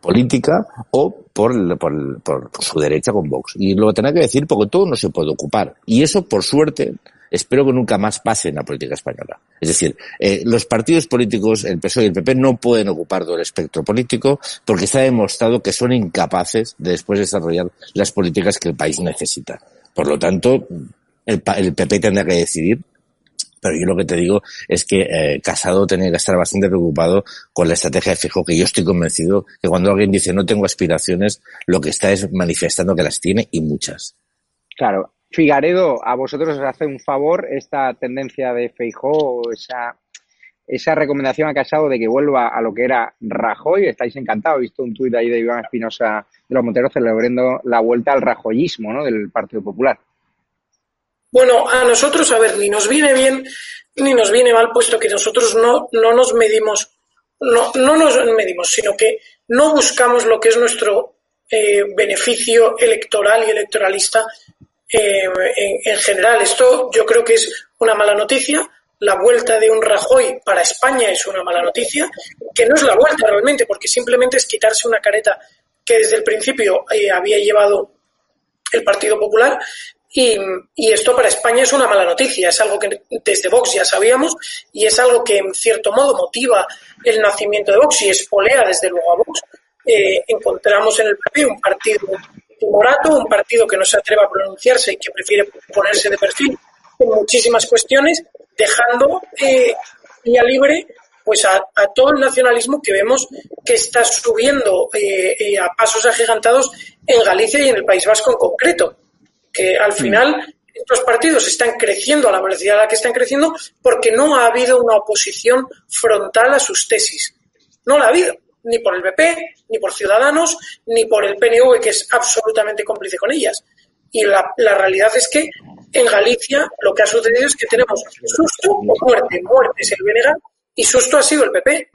política o por, por, por, su derecha con Vox. Y lo tendrá que decir porque todo no se puede ocupar. Y eso, por suerte, espero que nunca más pase en la política española. Es decir, eh, los partidos políticos, el PSOE y el PP, no pueden ocupar todo el espectro político porque se ha demostrado que son incapaces de después desarrollar las políticas que el país necesita. Por lo tanto, el, el PP tendrá que decidir pero yo lo que te digo es que eh, Casado tiene que estar bastante preocupado con la estrategia de Fijo, que yo estoy convencido que cuando alguien dice no tengo aspiraciones, lo que está es manifestando que las tiene y muchas. Claro, Figaredo, a vosotros os hace un favor esta tendencia de Feijó, esa, esa recomendación a Casado de que vuelva a lo que era Rajoy. Estáis encantados. He visto un tuit ahí de Iván Espinosa de los Monteros celebrando la vuelta al rajoyismo ¿no? del Partido Popular. Bueno, a nosotros, a ver, ni nos viene bien ni nos viene mal, puesto que nosotros no, no nos medimos, no, no nos medimos, sino que no buscamos lo que es nuestro eh, beneficio electoral y electoralista eh, en, general. Esto yo creo que es una mala noticia. La vuelta de un Rajoy para España es una mala noticia, que no es la vuelta realmente, porque simplemente es quitarse una careta que desde el principio eh, había llevado el Partido Popular. Y, esto para España es una mala noticia, es algo que desde Vox ya sabíamos y es algo que en cierto modo motiva el nacimiento de Vox y espolea desde luego a Vox. Eh, encontramos en el PP un partido Morato, un partido que no se atreva a pronunciarse y que prefiere ponerse de perfil en muchísimas cuestiones, dejando eh, vía libre pues a, todo el nacionalismo que vemos que está subiendo eh, eh, a pasos agigantados en Galicia y en el País Vasco en concreto. Que al mm. final estos partidos están creciendo a la velocidad a la que están creciendo porque no ha habido una oposición frontal a sus tesis. No la ha habido ni por el PP, ni por Ciudadanos, ni por el PNV, que es absolutamente cómplice con ellas. Y la, realidad es que en Galicia lo que ha sucedido es que tenemos susto o muerte. Muerte es el BNG y susto ha sido el PP.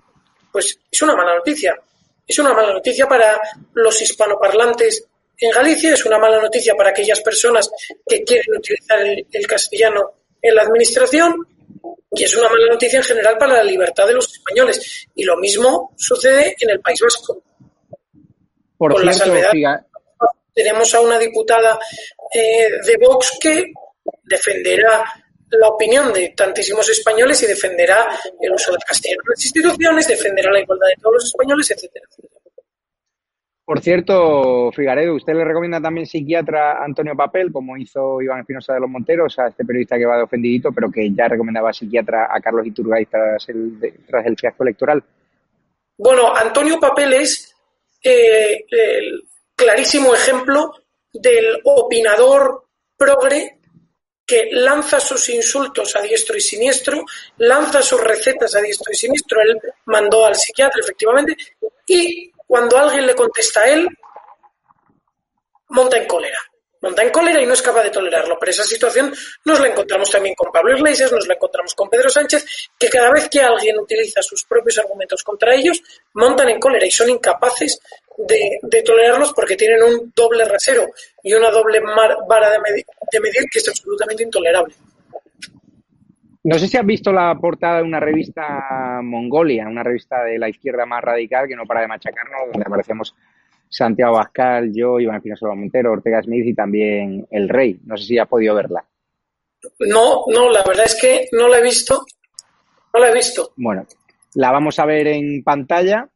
Pues es una mala noticia. Es una mala noticia para los hispanoparlantes en Galicia, es una mala noticia para aquellas personas que quieren utilizar el castellano en la administración y es una mala noticia en general para la libertad de los españoles. Y lo mismo sucede en el País Vasco. Por cierto, tenemos a una diputada eh, de Vox que defenderá la opinión de tantísimos españoles y defenderá el uso del castellano en las instituciones, defenderá la igualdad de todos los españoles, etcétera, etcétera. Por cierto, Figaredo, ¿usted le recomienda también psiquiatra Antonio Papel, como hizo Iván Espinosa de los Monteros, a este periodista que va de ofendidito, pero que ya recomendaba psiquiatra a Carlos Iturgaiz tras el, tras el fiasco electoral? Bueno, Antonio Papel es eh, el clarísimo ejemplo del opinador progre que lanza sus insultos a diestro y siniestro, lanza sus recetas a diestro y siniestro. Él mandó al psiquiatra, efectivamente, y cuando alguien le contesta a él, monta en cólera. Monta en cólera y no es capaz de tolerarlo. Pero esa situación nos la encontramos también con Pablo Iglesias, nos la encontramos con Pedro Sánchez, que cada vez que alguien utiliza sus propios argumentos contra ellos, montan en cólera y son incapaces de, tolerarlos porque tienen un doble rasero y una doble vara de medir que es absolutamente intolerable. No sé si has visto la portada de una revista Mongolia, una revista de la izquierda más radical que no para de machacarnos, donde aparecemos Santiago Bascal, yo, Iván Espinosa Montero, Ortega Smith y también El Rey. No sé si has podido verla. No, no, la verdad es que no la he visto. No la he visto. Bueno, la vamos a ver en pantalla.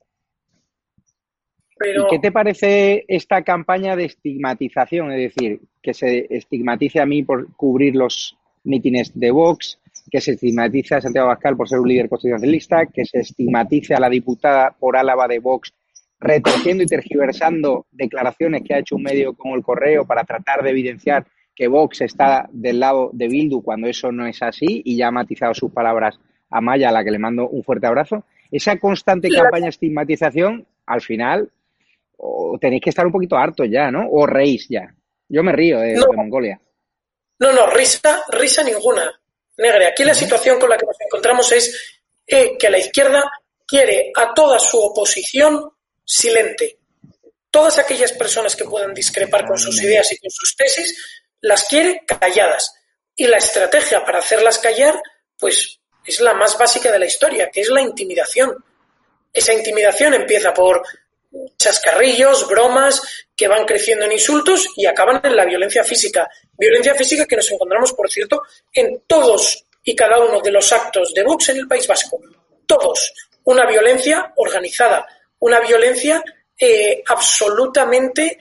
¿Y qué te parece esta campaña de estigmatización? Es decir, que se estigmatice a mí por cubrir los mítines de Vox, que se estigmatice a Santiago Bascal por ser un líder constitucionalista, que se estigmatice a la diputada por Álava de Vox retorciendo y tergiversando declaraciones que ha hecho un medio como el Correo para tratar de evidenciar que Vox está del lado de Bildu cuando eso no es así y ya ha matizado sus palabras a Maya, a la que le mando un fuerte abrazo. Esa constante campaña de estigmatización, al final, tenéis que estar un poquito hartos ya, ¿no? O reís ya. Yo me río de, Mongolia. No, no, risa, risa ninguna. Negre, aquí la situación con la que nos encontramos es eh, que la izquierda quiere a toda su oposición silente. Todas aquellas personas que puedan discrepar con sus ideas y con sus tesis, las quiere calladas. Y la estrategia para hacerlas callar, pues es la más básica de la historia, que es la intimidación. Esa intimidación empieza por chascarrillos, bromas, que van creciendo en insultos y acaban en la violencia física. Violencia física que nos encontramos, por cierto, en todos y cada uno de los actos de Vox en el País Vasco. Todos. Una violencia organizada, una violencia eh, absolutamente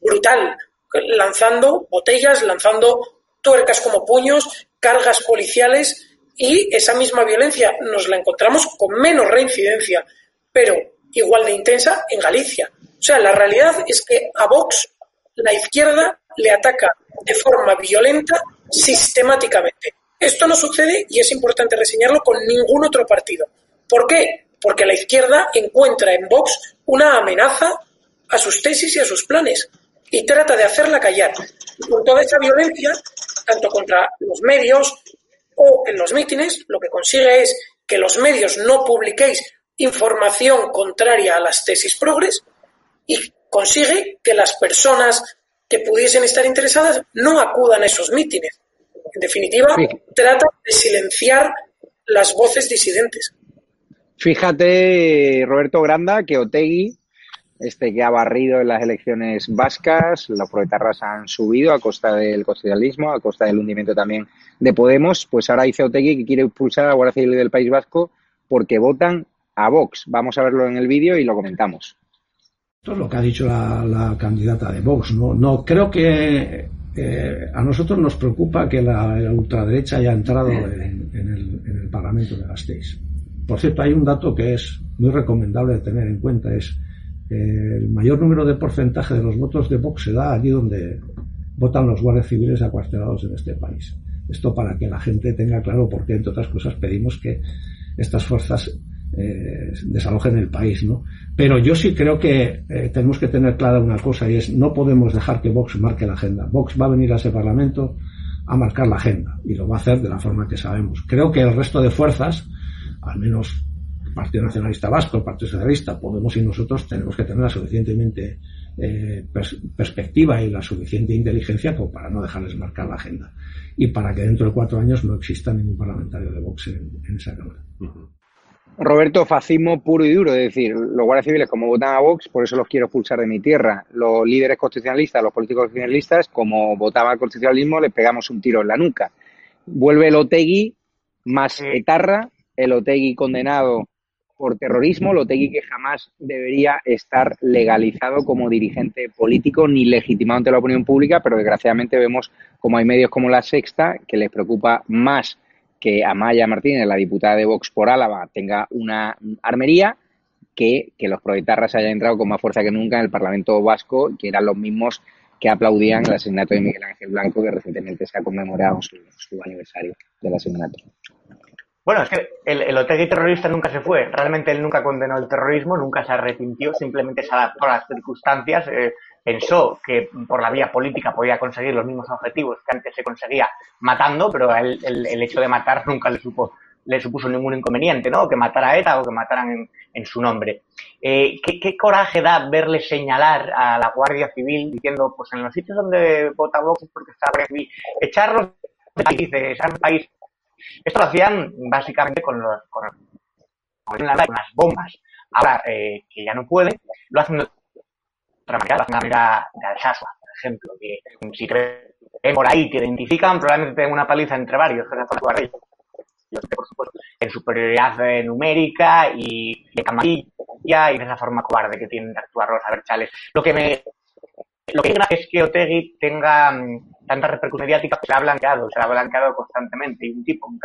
brutal, lanzando botellas, lanzando tuercas como puños, cargas policiales y esa misma violencia nos la encontramos con menos reincidencia, pero igual de intensa en Galicia. O sea, la realidad es que a Vox la izquierda le ataca de forma violenta sistemáticamente. Esto no sucede, y es importante reseñarlo, con ningún otro partido. ¿Por qué? Porque la izquierda encuentra en Vox una amenaza a sus tesis y a sus planes y trata de hacerla callar. con toda esa violencia, tanto contra los medios o en los mítines, lo que consigue es que los medios no publiquéis información contraria a las tesis progres y consigue que las personas que pudiesen estar interesadas no acudan a esos mítines. En definitiva, trata de silenciar las voces disidentes. Fíjate, Roberto Granda, que Otegui, este que ha barrido en las elecciones vascas, los proletarras han subido a costa del constitucionalismo, a costa del hundimiento también de Podemos, pues ahora dice Otegui que quiere expulsar a la Guardia Civil del País Vasco porque votan a Vox. Vamos a verlo en el vídeo y lo comentamos. Esto es lo que ha dicho la, candidata de Vox. No, no creo que eh, a nosotros nos preocupa que la, ultraderecha haya entrado en, el, en el Parlamento de Gasteiz por cierto, hay un dato que es muy recomendable de tener en cuenta, es el mayor número de porcentaje de los votos de Vox se da allí donde votan los guardias civiles acuartelados en este país. Esto para que la gente tenga claro por qué, entre otras cosas, pedimos que estas fuerzas eh, desalojen el país, ¿no? Pero yo sí creo que eh, tenemos que tener clara una cosa y es no podemos dejar que Vox marque la agenda. Vox va a venir a ese Parlamento a marcar la agenda y lo va a hacer de la forma que sabemos. Creo que el resto de fuerzas al menos el Partido Nacionalista Vasco, el Partido Socialista, Podemos y nosotros tenemos que tener la suficientemente eh, perspectiva y la suficiente inteligencia como para no dejarles marcar la agenda y para que dentro de cuatro años no exista ningún parlamentario de Vox en, esa Cámara. Roberto, fascismo puro y duro, es decir, los guardias civiles como votan a Vox, por eso los quiero expulsar de mi tierra. Los líderes constitucionalistas, los políticos constitucionalistas, como votaban al constitucionalismo, les pegamos un tiro en la nuca. Vuelve el Otegui más etarra el Otegui condenado por terrorismo, el Otegui que jamás debería estar legalizado como dirigente político ni legitimado ante la opinión pública, pero desgraciadamente vemos como hay medios como La Sexta que les preocupa más que Amaya Martínez, la diputada de Vox por Álava, tenga una armería que, que los proetarras hayan entrado con más fuerza que nunca en el Parlamento Vasco, que eran los mismos que aplaudían el asesinato de Miguel Ángel Blanco, que recientemente se ha conmemorado su, su aniversario del asesinato. Bueno, es que el, el Otegui terrorista nunca se fue. Realmente él nunca condenó el terrorismo, nunca se arrepintió, simplemente se adaptó a las circunstancias. Eh, pensó que por la vía política podía conseguir los mismos objetivos que antes se conseguía matando, pero él, el, hecho de matar nunca le supo le supuso ningún inconveniente, ¿no? Que matara a ETA o que mataran en, su nombre. Eh, ¿qué, coraje da verle señalar a la Guardia Civil diciendo, pues en los sitios donde vota Vox porque está la Guardia Civil, echarlos de países, país esto lo hacían básicamente con, los, con, las bombas. Ahora eh, que ya no pueden, lo hacen de otra manera, de Alsasua, por ejemplo, que si creen por ahí te identifican, probablemente tengan una paliza entre varios, que por supuesto, en superioridad numérica y de camarilla y de esa forma cobarde que tienen de actuar los aberchales. Lo que me lo que es que Otegui tenga mm, tanta repercusión mediática, se ha blanqueado, se ha blanqueado constantemente, y un tipo, un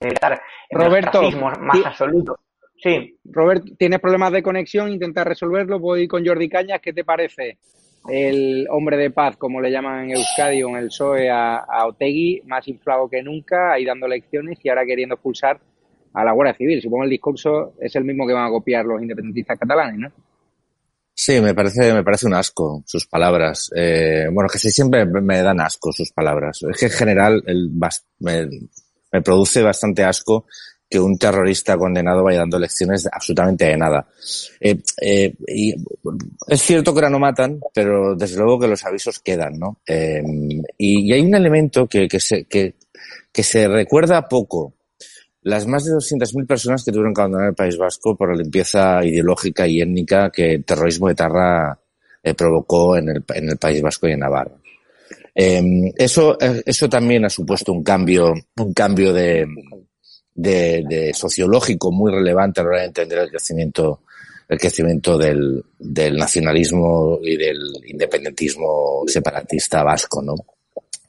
terrorista, Roberto, más absoluto. Sí. Robert, ¿tienes problemas de conexión? Intenta resolverlo. Voy con Jordi Cañas. ¿Qué te parece el hombre de paz, como le llaman en Euskadi o en el PSOE a, a Otegui, más inflado que nunca, ahí dando lecciones y ahora queriendo expulsar a la Guardia Civil? Supongo el discurso es el mismo que van a copiar los independentistas catalanes, ¿no? Sí, me parece, me parece un asco sus palabras. Eh, bueno, que sí siempre me dan asco sus palabras. Es que en general el, me, me produce bastante asco que un terrorista condenado vaya dando lecciones absolutamente de nada. Eh, eh, es cierto que ahora no matan, pero desde luego que los avisos quedan, ¿no? Eh, y, hay un elemento que, se, que, se recuerda poco. Las más de 200.000 personas que tuvieron que abandonar el País Vasco por la limpieza ideológica y étnica que el terrorismo de Tarra provocó en el, en el País Vasco y en Navarra. Eso, eso también ha supuesto un cambio, un cambio de, de, de, sociológico muy relevante a la hora de entender el crecimiento, el crecimiento del, del nacionalismo y del independentismo separatista vasco, ¿no?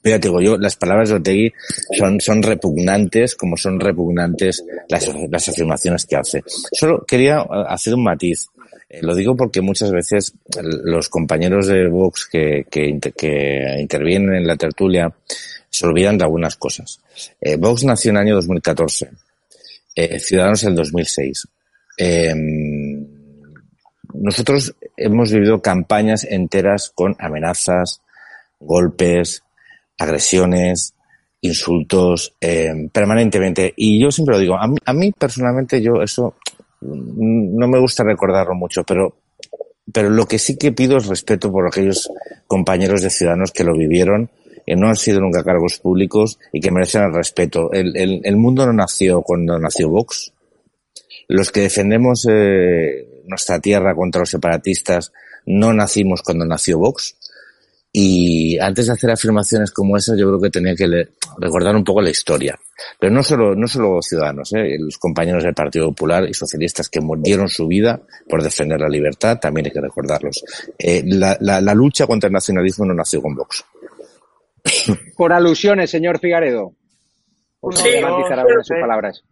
Pero te digo yo, las palabras de Otegui son, son repugnantes, como son repugnantes las, las afirmaciones que hace. Solo quería hacer un matiz. Eh, lo digo porque muchas veces los compañeros de Vox que, que, intervienen en la tertulia se olvidan de algunas cosas. Eh, Vox nació en el año 2014, eh, Ciudadanos en el 2006. Eh, nosotros hemos vivido campañas enteras con amenazas, golpes, agresiones, insultos eh, permanentemente. Y yo siempre lo digo, a mí, a mí personalmente yo eso no me gusta recordarlo mucho, pero pero lo que sí que pido es respeto por aquellos compañeros de ciudadanos que lo vivieron, que no han sido nunca cargos públicos y que merecen el respeto. El, mundo no nació cuando nació Vox. Los que defendemos eh, nuestra tierra contra los separatistas no nacimos cuando nació Vox. Y antes de hacer afirmaciones como esas, yo creo que tenía que recordar un poco la historia. Pero no solo, no solo ciudadanos, ¿eh? los compañeros del Partido Popular y socialistas que dieron su vida por defender la libertad, también hay que recordarlos. Eh, la, lucha contra el nacionalismo no nació con Vox. Por alusiones, señor Figaredo. Por sí, matizar algunas sus palabras.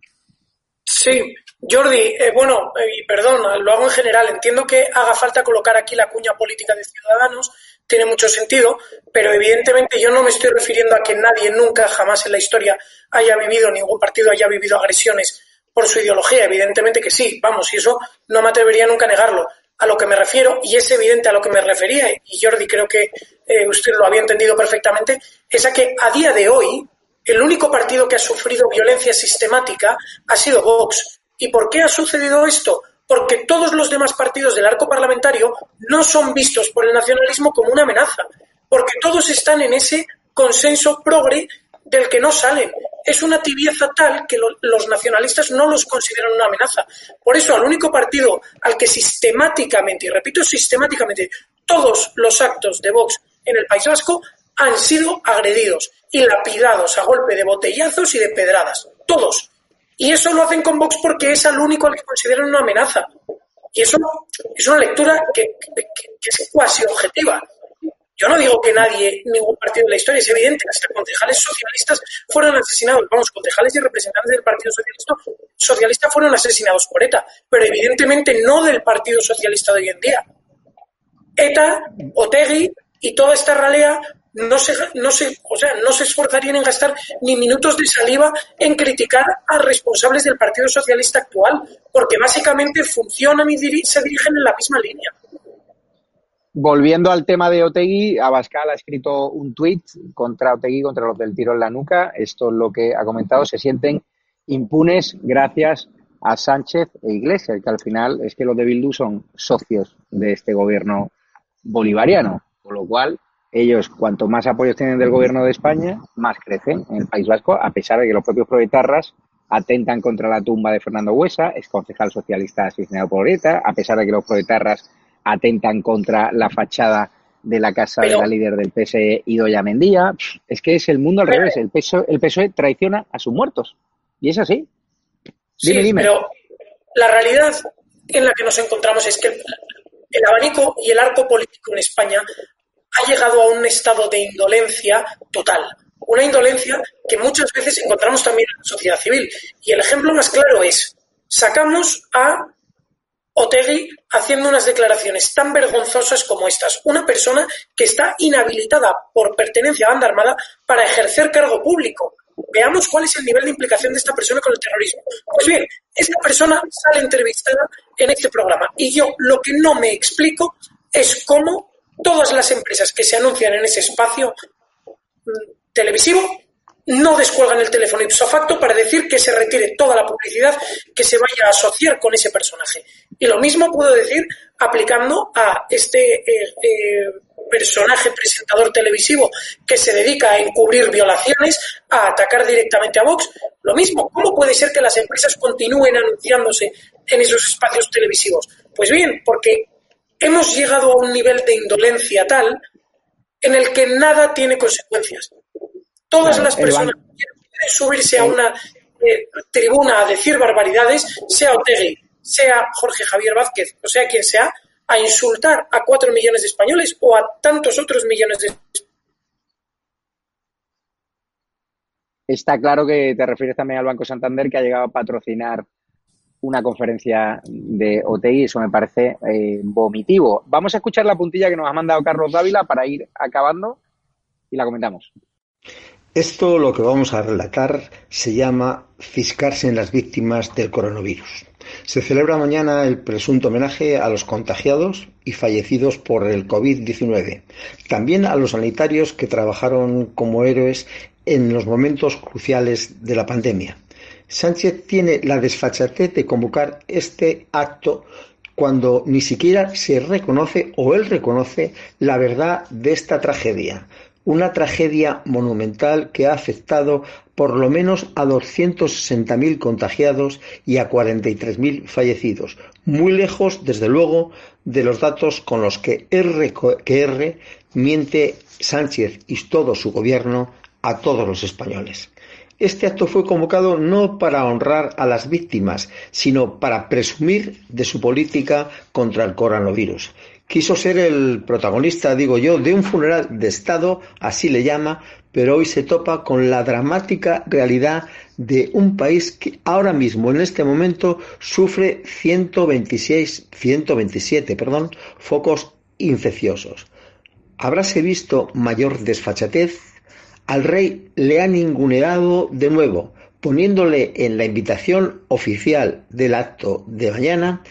Sí, Jordi, eh, bueno, eh, perdón, lo hago en general. Entiendo que haga falta colocar aquí la cuña política de ciudadanos, tiene mucho sentido, pero evidentemente yo no me estoy refiriendo a que nadie nunca, jamás en la historia haya vivido, ningún partido haya vivido agresiones por su ideología. Evidentemente que sí, vamos, y eso no me atrevería nunca a negarlo. A lo que me refiero, y es evidente a lo que me refería, y Jordi creo que eh, usted lo había entendido perfectamente, es a que a día de hoy el único partido que ha sufrido violencia sistemática ha sido Vox. ¿Y por qué ha sucedido esto? Porque todos los demás partidos del arco parlamentario no son vistos por el nacionalismo como una amenaza, porque todos están en ese consenso progre del que no salen. Es una tibieza tal que lo, los nacionalistas no los consideran una amenaza. Por eso, al único partido al que sistemáticamente, y repito sistemáticamente, todos los actos de Vox en el País Vasco han sido agredidos y lapidados a golpe de botellazos y de pedradas. Todos. Y eso lo hacen con Vox porque es al único al que consideran una amenaza. Y eso es una lectura que, que, que es cuasi objetiva. Yo no digo que nadie, ningún partido de la historia, es evidente, hasta concejales socialistas fueron asesinados, vamos, concejales y representantes del Partido Socialista, Socialista fueron asesinados por ETA, pero evidentemente no del Partido Socialista de hoy en día. ETA, Otegui y toda esta ralea no se, no se, o sea, no se esforzarían en gastar ni minutos de saliva en criticar a responsables del Partido Socialista actual, porque básicamente funcionan y se dirigen en la misma línea. Volviendo al tema de Otegui, Abascal ha escrito un tuit contra Otegui, contra los del tiro en la nuca. Esto es lo que ha comentado. Se sienten impunes gracias a Sánchez e Iglesias, que al final es que los de Bildu son socios de este gobierno bolivariano, con lo cual ellos, cuanto más apoyos tienen del gobierno de España, más crecen en el País Vasco, a pesar de que los propios proetarras atentan contra la tumba de Fernando Huesa, ex concejal socialista asesinado por ETA, a pesar de que los proetarras atentan contra la fachada de la casa de la líder del PSE, Idoya Mendía. Es que es el mundo al revés. El PSOE, el PSOE traiciona a sus muertos. Y es así. Dime, sí, pero la realidad en la que nos encontramos es que el abanico y el arco político en España ha llegado a un estado de indolencia total. Una indolencia que muchas veces encontramos también en la sociedad civil. Y el ejemplo más claro es, sacamos a Otegui haciendo unas declaraciones tan vergonzosas como estas. Una persona que está inhabilitada por pertenencia a banda armada para ejercer cargo público. Veamos cuál es el nivel de implicación de esta persona con el terrorismo. Pues bien, esta persona sale entrevistada en este programa y yo lo que no me explico es cómo todas las empresas que se anuncian en ese espacio mm, televisivo no descuelgan el teléfono ipso facto para decir que se retire toda la publicidad que se vaya a asociar con ese personaje. Y lo mismo puedo decir aplicando a este eh, eh, personaje presentador televisivo que se dedica a encubrir violaciones, a atacar directamente a Vox. Lo mismo, ¿cómo puede ser que las empresas continúen anunciándose en esos espacios televisivos? Pues bien, porque hemos llegado a un nivel de indolencia tal en el que nada tiene consecuencias. Todas las personas que quieren subirse a una eh, tribuna a decir barbaridades, sea Otegui, sea Jorge Javier Vázquez, o sea quien sea, a insultar a cuatro millones de españoles o a tantos otros millones de Está claro que te refieres también al Banco Santander que ha llegado a patrocinar una conferencia de OTI, eso me parece eh, vomitivo. Vamos a escuchar la puntilla que nos ha mandado Carlos Dávila para ir acabando y la comentamos. Esto lo que vamos a relatar se llama Fiscarse en las víctimas del coronavirus. Se celebra mañana el presunto homenaje a los contagiados y fallecidos por el COVID-19, también a los sanitarios que trabajaron como héroes en los momentos cruciales de la pandemia. Sánchez tiene la desfachatez de convocar este acto cuando ni siquiera se reconoce o él reconoce la verdad de esta tragedia, una tragedia monumental que ha afectado por lo menos a 260.000 contagiados y a 43.000 fallecidos, muy lejos, desde luego, de los datos con los que R, que R miente Sánchez y todo su gobierno a todos los españoles. Este acto fue convocado no para honrar a las víctimas, sino para presumir de su política contra el coronavirus quiso ser el protagonista, digo yo, de un funeral de Estado, así le llama, pero hoy se topa con la dramática realidad de un país que ahora mismo, en este momento, sufre 126, 127 perdón, focos infecciosos. ¿Habráse visto mayor desfachatez? Al rey le han ninguneado de nuevo, poniéndole en la invitación oficial del acto de mañana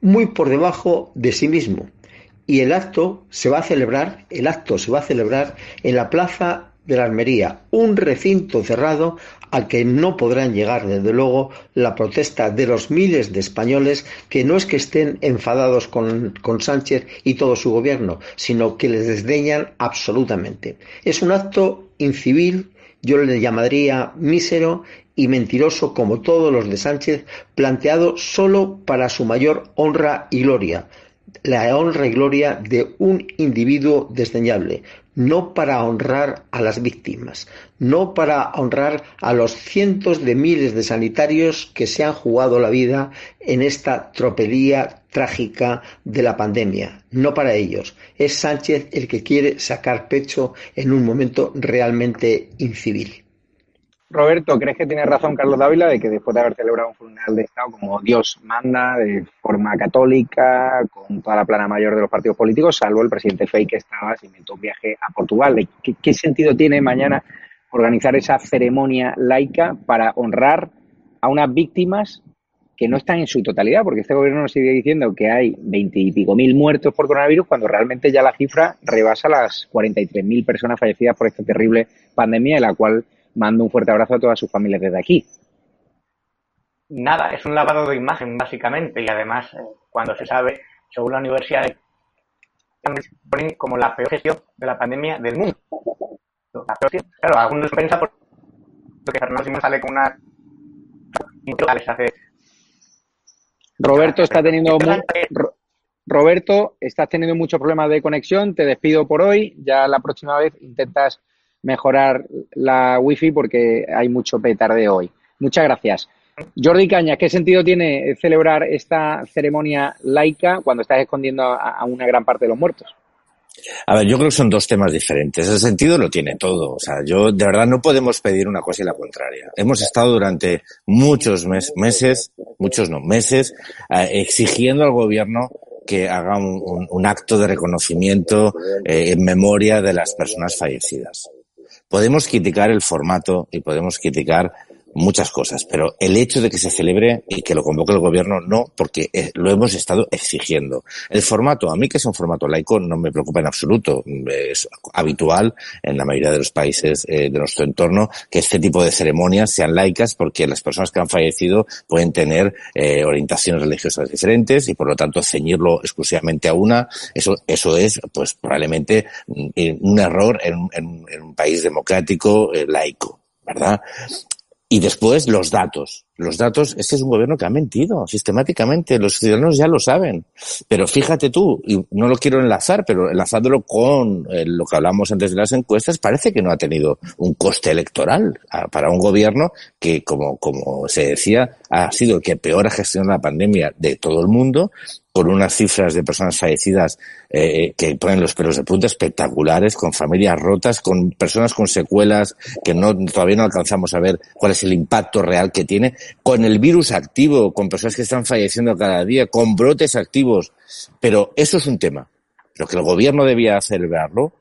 muy por debajo de sí mismo y el acto se va a celebrar, el acto se va a celebrar en la Plaza de la Almería, un recinto cerrado al que no podrán llegar, desde luego, la protesta de los miles de españoles que no es que estén enfadados con, con Sánchez y todo su gobierno, sino que les desdeñan absolutamente. Es un acto incivil, yo le llamaría mísero y mentiroso como todos los de Sánchez, planteado solo para su mayor honra y gloria, la honra y gloria de un individuo desdeñable, no para honrar a las víctimas, no para honrar a los cientos de miles de sanitarios que se han jugado la vida en esta tropelía trágica de la pandemia, no para ellos. Es Sánchez el que quiere sacar pecho en un momento realmente incivil. Roberto, ¿crees que tiene razón Carlos Dávila de que después de haber celebrado un funeral de Estado como Dios manda, de forma católica, con toda la plana mayor de los partidos políticos, salvo el presidente Fey que estaba, se inventó un viaje a Portugal? ¿Qué, sentido tiene mañana organizar esa ceremonia laica para honrar a unas víctimas que no están en su totalidad, porque este gobierno nos sigue diciendo que hay veintipico mil muertos por coronavirus, cuando realmente ya la cifra rebasa las 43 mil personas fallecidas por esta terrible pandemia, en la cual Mando un fuerte abrazo a todas sus familias desde aquí. Nada, es un lavado de imagen básicamente y además eh, cuando se sabe, según la Universidad de ponen como la peor gestión de la pandemia del mundo. Claro, algunos piensan porque Fernando Simón sale con una les hace Roberto está teniendo Roberto, estás teniendo muchos problemas de conexión, te despido por hoy, ya la próxima vez intentas mejorar la wifi porque hay mucho petardeo hoy. Muchas gracias. Jordi Caña, ¿qué sentido tiene celebrar esta ceremonia laica cuando estás escondiendo a, una gran parte de los muertos? A ver, yo creo que son dos temas diferentes. El sentido lo tiene todo. O sea, yo de verdad no podemos pedir una cosa y la contraria. Hemos estado durante muchos meses, muchos no, meses, eh, exigiendo al gobierno que haga un, acto de reconocimiento eh, en memoria de las personas fallecidas. Podemos criticar el formato y podemos criticar muchas cosas, pero el hecho de que se celebre y que lo convoque el gobierno no, porque eh, lo hemos estado exigiendo. El formato, a mí que es un formato laico, no me preocupa en absoluto. Es habitual en la mayoría de los países eh, de nuestro entorno que este tipo de ceremonias sean laicas porque las personas que han fallecido pueden tener eh, orientaciones religiosas diferentes y por lo tanto ceñirlo exclusivamente a una, eso, eso es pues probablemente mm, un error en, en un país democrático laico. ¿verdad? Y después los datos. Los datos, este es un gobierno que ha mentido sistemáticamente. Los ciudadanos ya lo saben. Pero fíjate tú, y no lo quiero enlazar, pero enlazándolo con eh, lo que hablamos antes de las encuestas, parece que no ha tenido un coste electoral ah, para un gobierno que, como, como se decía, ha sido el que peor ha gestionado la pandemia de todo el mundo con unas cifras de personas fallecidas eh, que ponen los pelos de punta espectaculares, con familias rotas, con personas con secuelas que no todavía no alcanzamos a ver cuál es el impacto real que tiene, con el virus activo, con personas que están falleciendo cada día, con brotes activos. Pero eso es un tema. Lo que el gobierno debía celebrarlo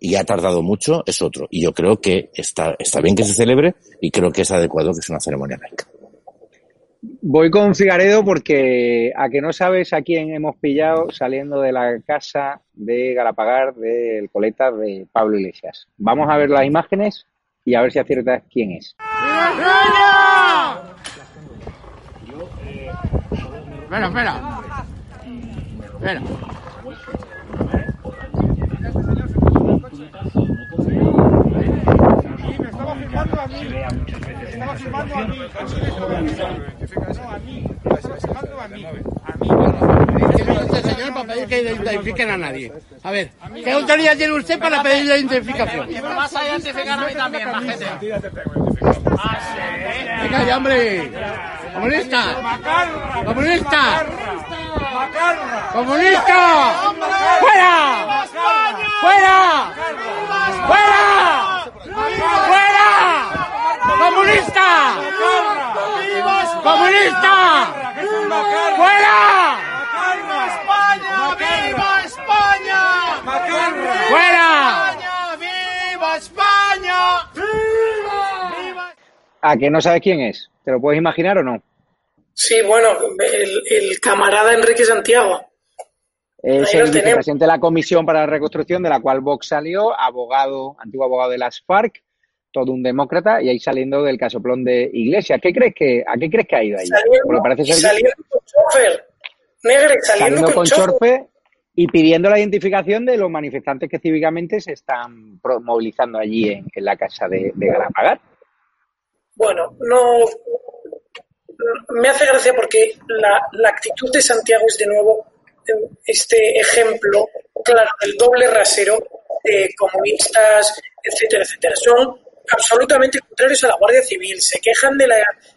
y ha tardado mucho es otro. Y yo creo que está, está bien que se celebre y creo que es adecuado que sea una ceremonia laica. Voy con Figaredo porque a que no sabes a quién hemos pillado saliendo de la casa de Galapagar del coleta de Pablo Iglesias. Vamos a ver las imágenes y a ver si aciertas quién es. Espera, espera. Espera. estaba filmando a mí. Estaba filmando a mí. No, a mí. Filmando a mí. A mí. usted, señor, para pedir que identifiquen a nadie? A ver, ¿qué autoridad tiene usted para pedir la identificación? Y me vas a identificar a mí también, majete. Venga ya, hombre. ¡Comunista! ¡Comunista! ¡Comunista! ¡Fuera! ¡Fuera! ¡Fuera! ¡Fuera! ¡Comunista! ¡Comunista! ¡Fuera! ¡Viva España! ¡Viva España! ¡Fuera! ¡Viva España! ¡Viva! ¿A que no sabes quién es? ¿Te lo puedes imaginar o no? Sí, bueno, el, camarada Enrique Santiago. Es el vicepresidente de la Comisión para la Reconstrucción, de la cual Vox salió, abogado, antiguo abogado de las FARC, todo un demócrata, y ahí saliendo del casoplón de Iglesias. ¿Qué crees que, ¿A qué crees que ha ido ahí? Saliendo, parece saliendo con chofer. Negre, saliendo, con, chofer. y pidiendo la identificación de los manifestantes que cívicamente se están movilizando allí en, la casa de, de Galapagar. Bueno, no, me hace gracia porque la, actitud de Santiago es de nuevo este ejemplo claro del doble rasero de comunistas, etcétera, etcétera. Son absolutamente contrarios a la Guardia Civil, se quejan de la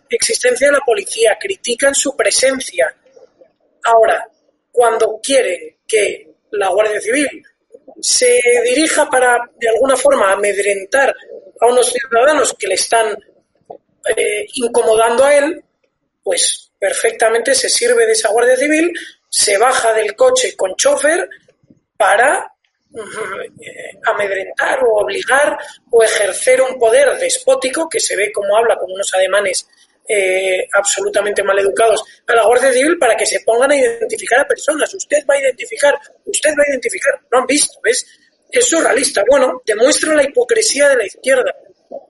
existencia de la policía, critican su presencia. Ahora, cuando quieren que la Guardia Civil se dirija para, de alguna forma, amedrentar a unos ciudadanos que le están eh, incomodando a él, pues perfectamente se sirve de esa Guardia Civil, se baja del coche con chofer para eh, amedrentar o obligar o ejercer un poder despótico que se ve como habla con unos ademanes eh, absolutamente mal educados a la Guardia Civil para que se pongan a identificar a personas. Usted va a identificar, usted va a identificar. No han visto, ¿ves? Es surrealista. Bueno, demuestra la hipocresía de la izquierda.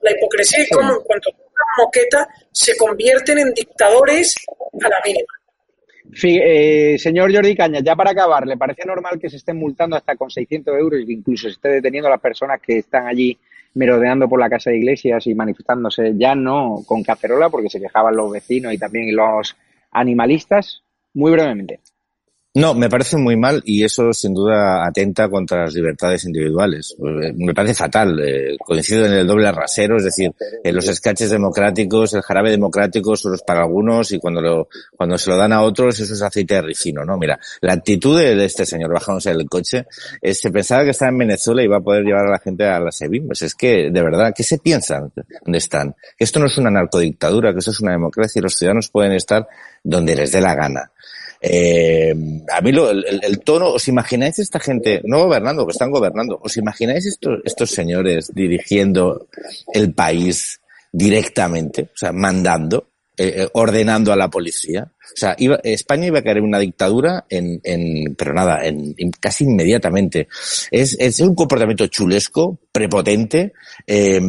La hipocresía y cómo en cuanto moqueta se convierten en dictadores a la mínima. Eh, señor Jordi Cañas, ya para acabar, ¿le parece normal que se estén multando hasta con 600 euros que incluso se esté deteniendo a las personas que están allí merodeando por la casa de iglesias y manifestándose ya no con cacerola porque se quejaban los vecinos y también los animalistas? Muy brevemente. No, me parece muy mal y eso sin duda atenta contra las libertades individuales. Eh, Me parece fatal. eh, coincido en el doble rasero, es decir, en los sketches democráticos, el jarabe democrático solo es para algunos y cuando lo, cuando se lo dan a otros eso es aceite de ricino, ¿no? Mira, la actitud de este señor bajándose del coche, eh, se pensaba que estaba en Venezuela y iba a poder llevar a la gente a la SEBIN. Pues es que, de verdad, ¿qué se piensan? ¿Dónde están? Que esto no es una narcodictadura, que esto es una democracia y los ciudadanos pueden estar donde les dé la gana. Eh, a mí lo- el, el- tono, ¿os imagináis esta gente, no gobernando, que están gobernando, ¿os imagináis estos, estos señores dirigiendo el país directamente, o sea, mandando, eh, eh, ordenando a la policía? Sea, iba- España iba a caer en una dictadura en, en pero nada, en, casi inmediatamente. Es, es un comportamiento chulesco, prepotente, eh,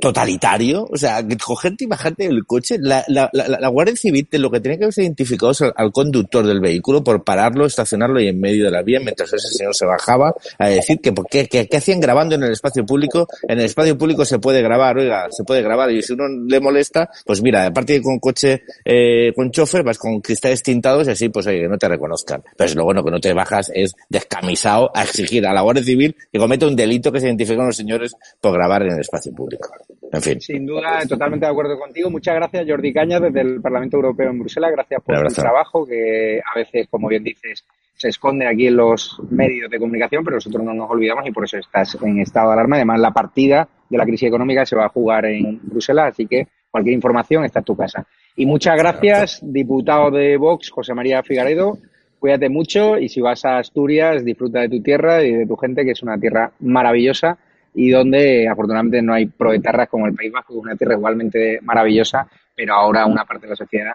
totalitario. O sea, cogerte y bajarte del coche. La, la, la, la Guardia Civil lo que tenía que haberse identificado es al, conductor del vehículo por pararlo, estacionarlo y en medio de la vía mientras ese señor se bajaba a decir que por qué, que, que hacían grabando en el espacio público. En el espacio público se puede grabar, oiga, se puede grabar y si uno le molesta, pues mira, aparte de con coche, eh, con chofer, vas con cristales tintados y así, pues oye, que no te reconozcan. Pero lo bueno que no te bajas es descamisado a exigir a la Guardia Civil que cometa un delito que se identifican los señores por grabar en el espacio público. En fin. Sin duda, totalmente de acuerdo contigo. Muchas gracias, Jordi Cañas, desde el Parlamento Europeo en Bruselas. Gracias por tu trabajo, que a veces, como bien dices, se esconde aquí en los medios de comunicación, pero nosotros no nos olvidamos y por eso estás en estado de alarma. Además, la partida de la crisis económica se va a jugar en Bruselas, así que cualquier información está en tu casa. Y muchas gracias, diputado de Vox, José María Figaredo. Cuídate mucho y si vas a Asturias, disfruta de tu tierra y de tu gente, que es una tierra maravillosa y donde afortunadamente no hay proetarras como el País Vasco, que es una tierra igualmente maravillosa, pero ahora una parte de la sociedad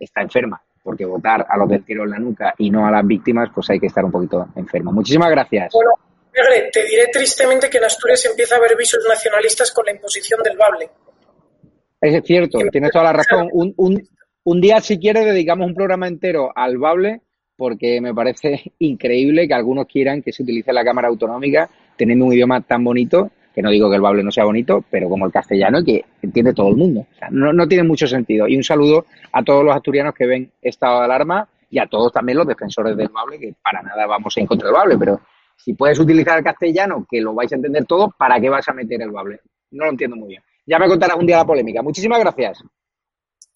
está enferma, porque votar a los del tiro en la nuca y no a las víctimas, pues hay que estar un poquito enfermo. Muchísimas gracias. Bueno, te diré tristemente que en Asturias empieza a haber visos nacionalistas con la imposición del bable. Es cierto, tienes toda la razón. Un, un, un día, si quieres, dedicamos un programa entero al bable, porque me parece increíble que algunos quieran que se utilice la Cámara Autonómica teniendo un idioma tan bonito, que no digo que el bable no sea bonito, pero como el castellano, que entiende todo el mundo. O sea, no, no tiene mucho sentido. Y un saludo a todos los asturianos que ven estado de alarma y a todos también los defensores del bable, que para nada vamos en contra del bable, pero si puedes utilizar el castellano, que lo vais a entender todo, ¿para qué vas a meter el bable? No lo entiendo muy bien. Ya me contarás un día la polémica. Muchísimas gracias.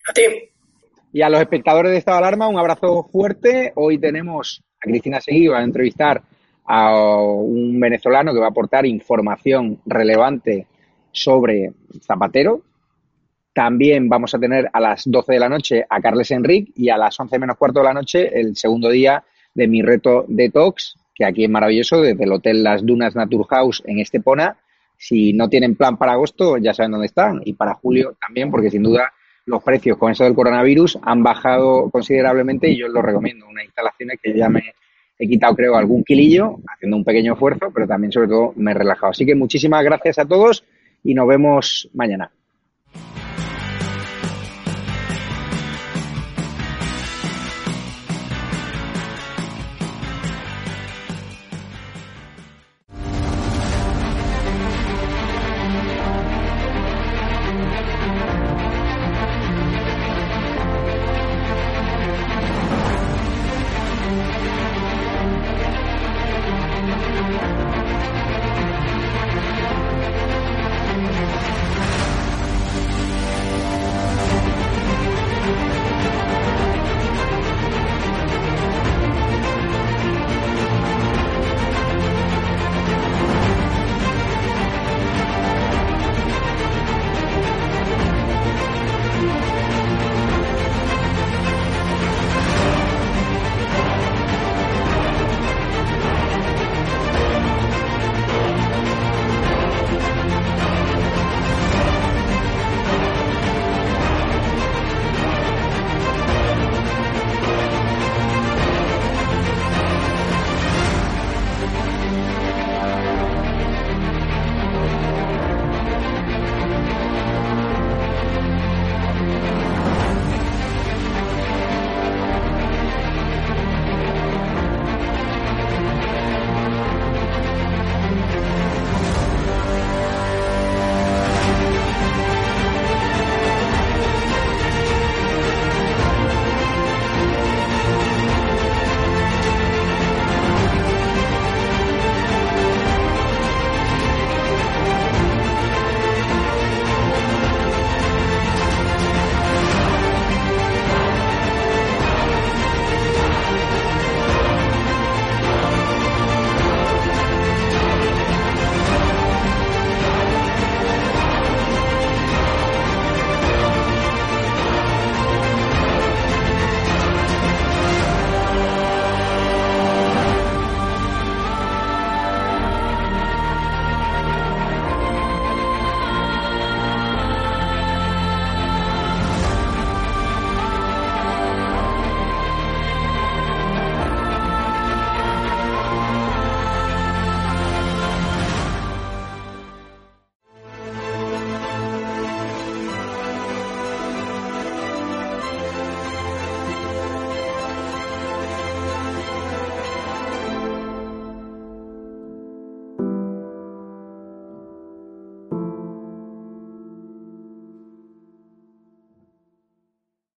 A ti. Y a los espectadores de Estado de Alarma, un abrazo fuerte. Hoy tenemos a Cristina Seguí, va a entrevistar a un venezolano que va a aportar información relevante sobre Zapatero. También vamos a tener a las 12 de la noche a Carles Enric y a las 11 menos cuarto de la noche el segundo día de mi reto Detox, que aquí es maravilloso, desde el Hotel Las Dunas Naturhaus en Estepona. Si no tienen plan para agosto, ya saben dónde están. Y para julio también, porque sin duda los precios con eso del coronavirus han bajado considerablemente y yo los recomiendo. Unas instalaciones que ya me he quitado, creo, algún kilillo, haciendo un pequeño esfuerzo, pero también, sobre todo, me he relajado. Así que muchísimas gracias a todos y nos vemos mañana.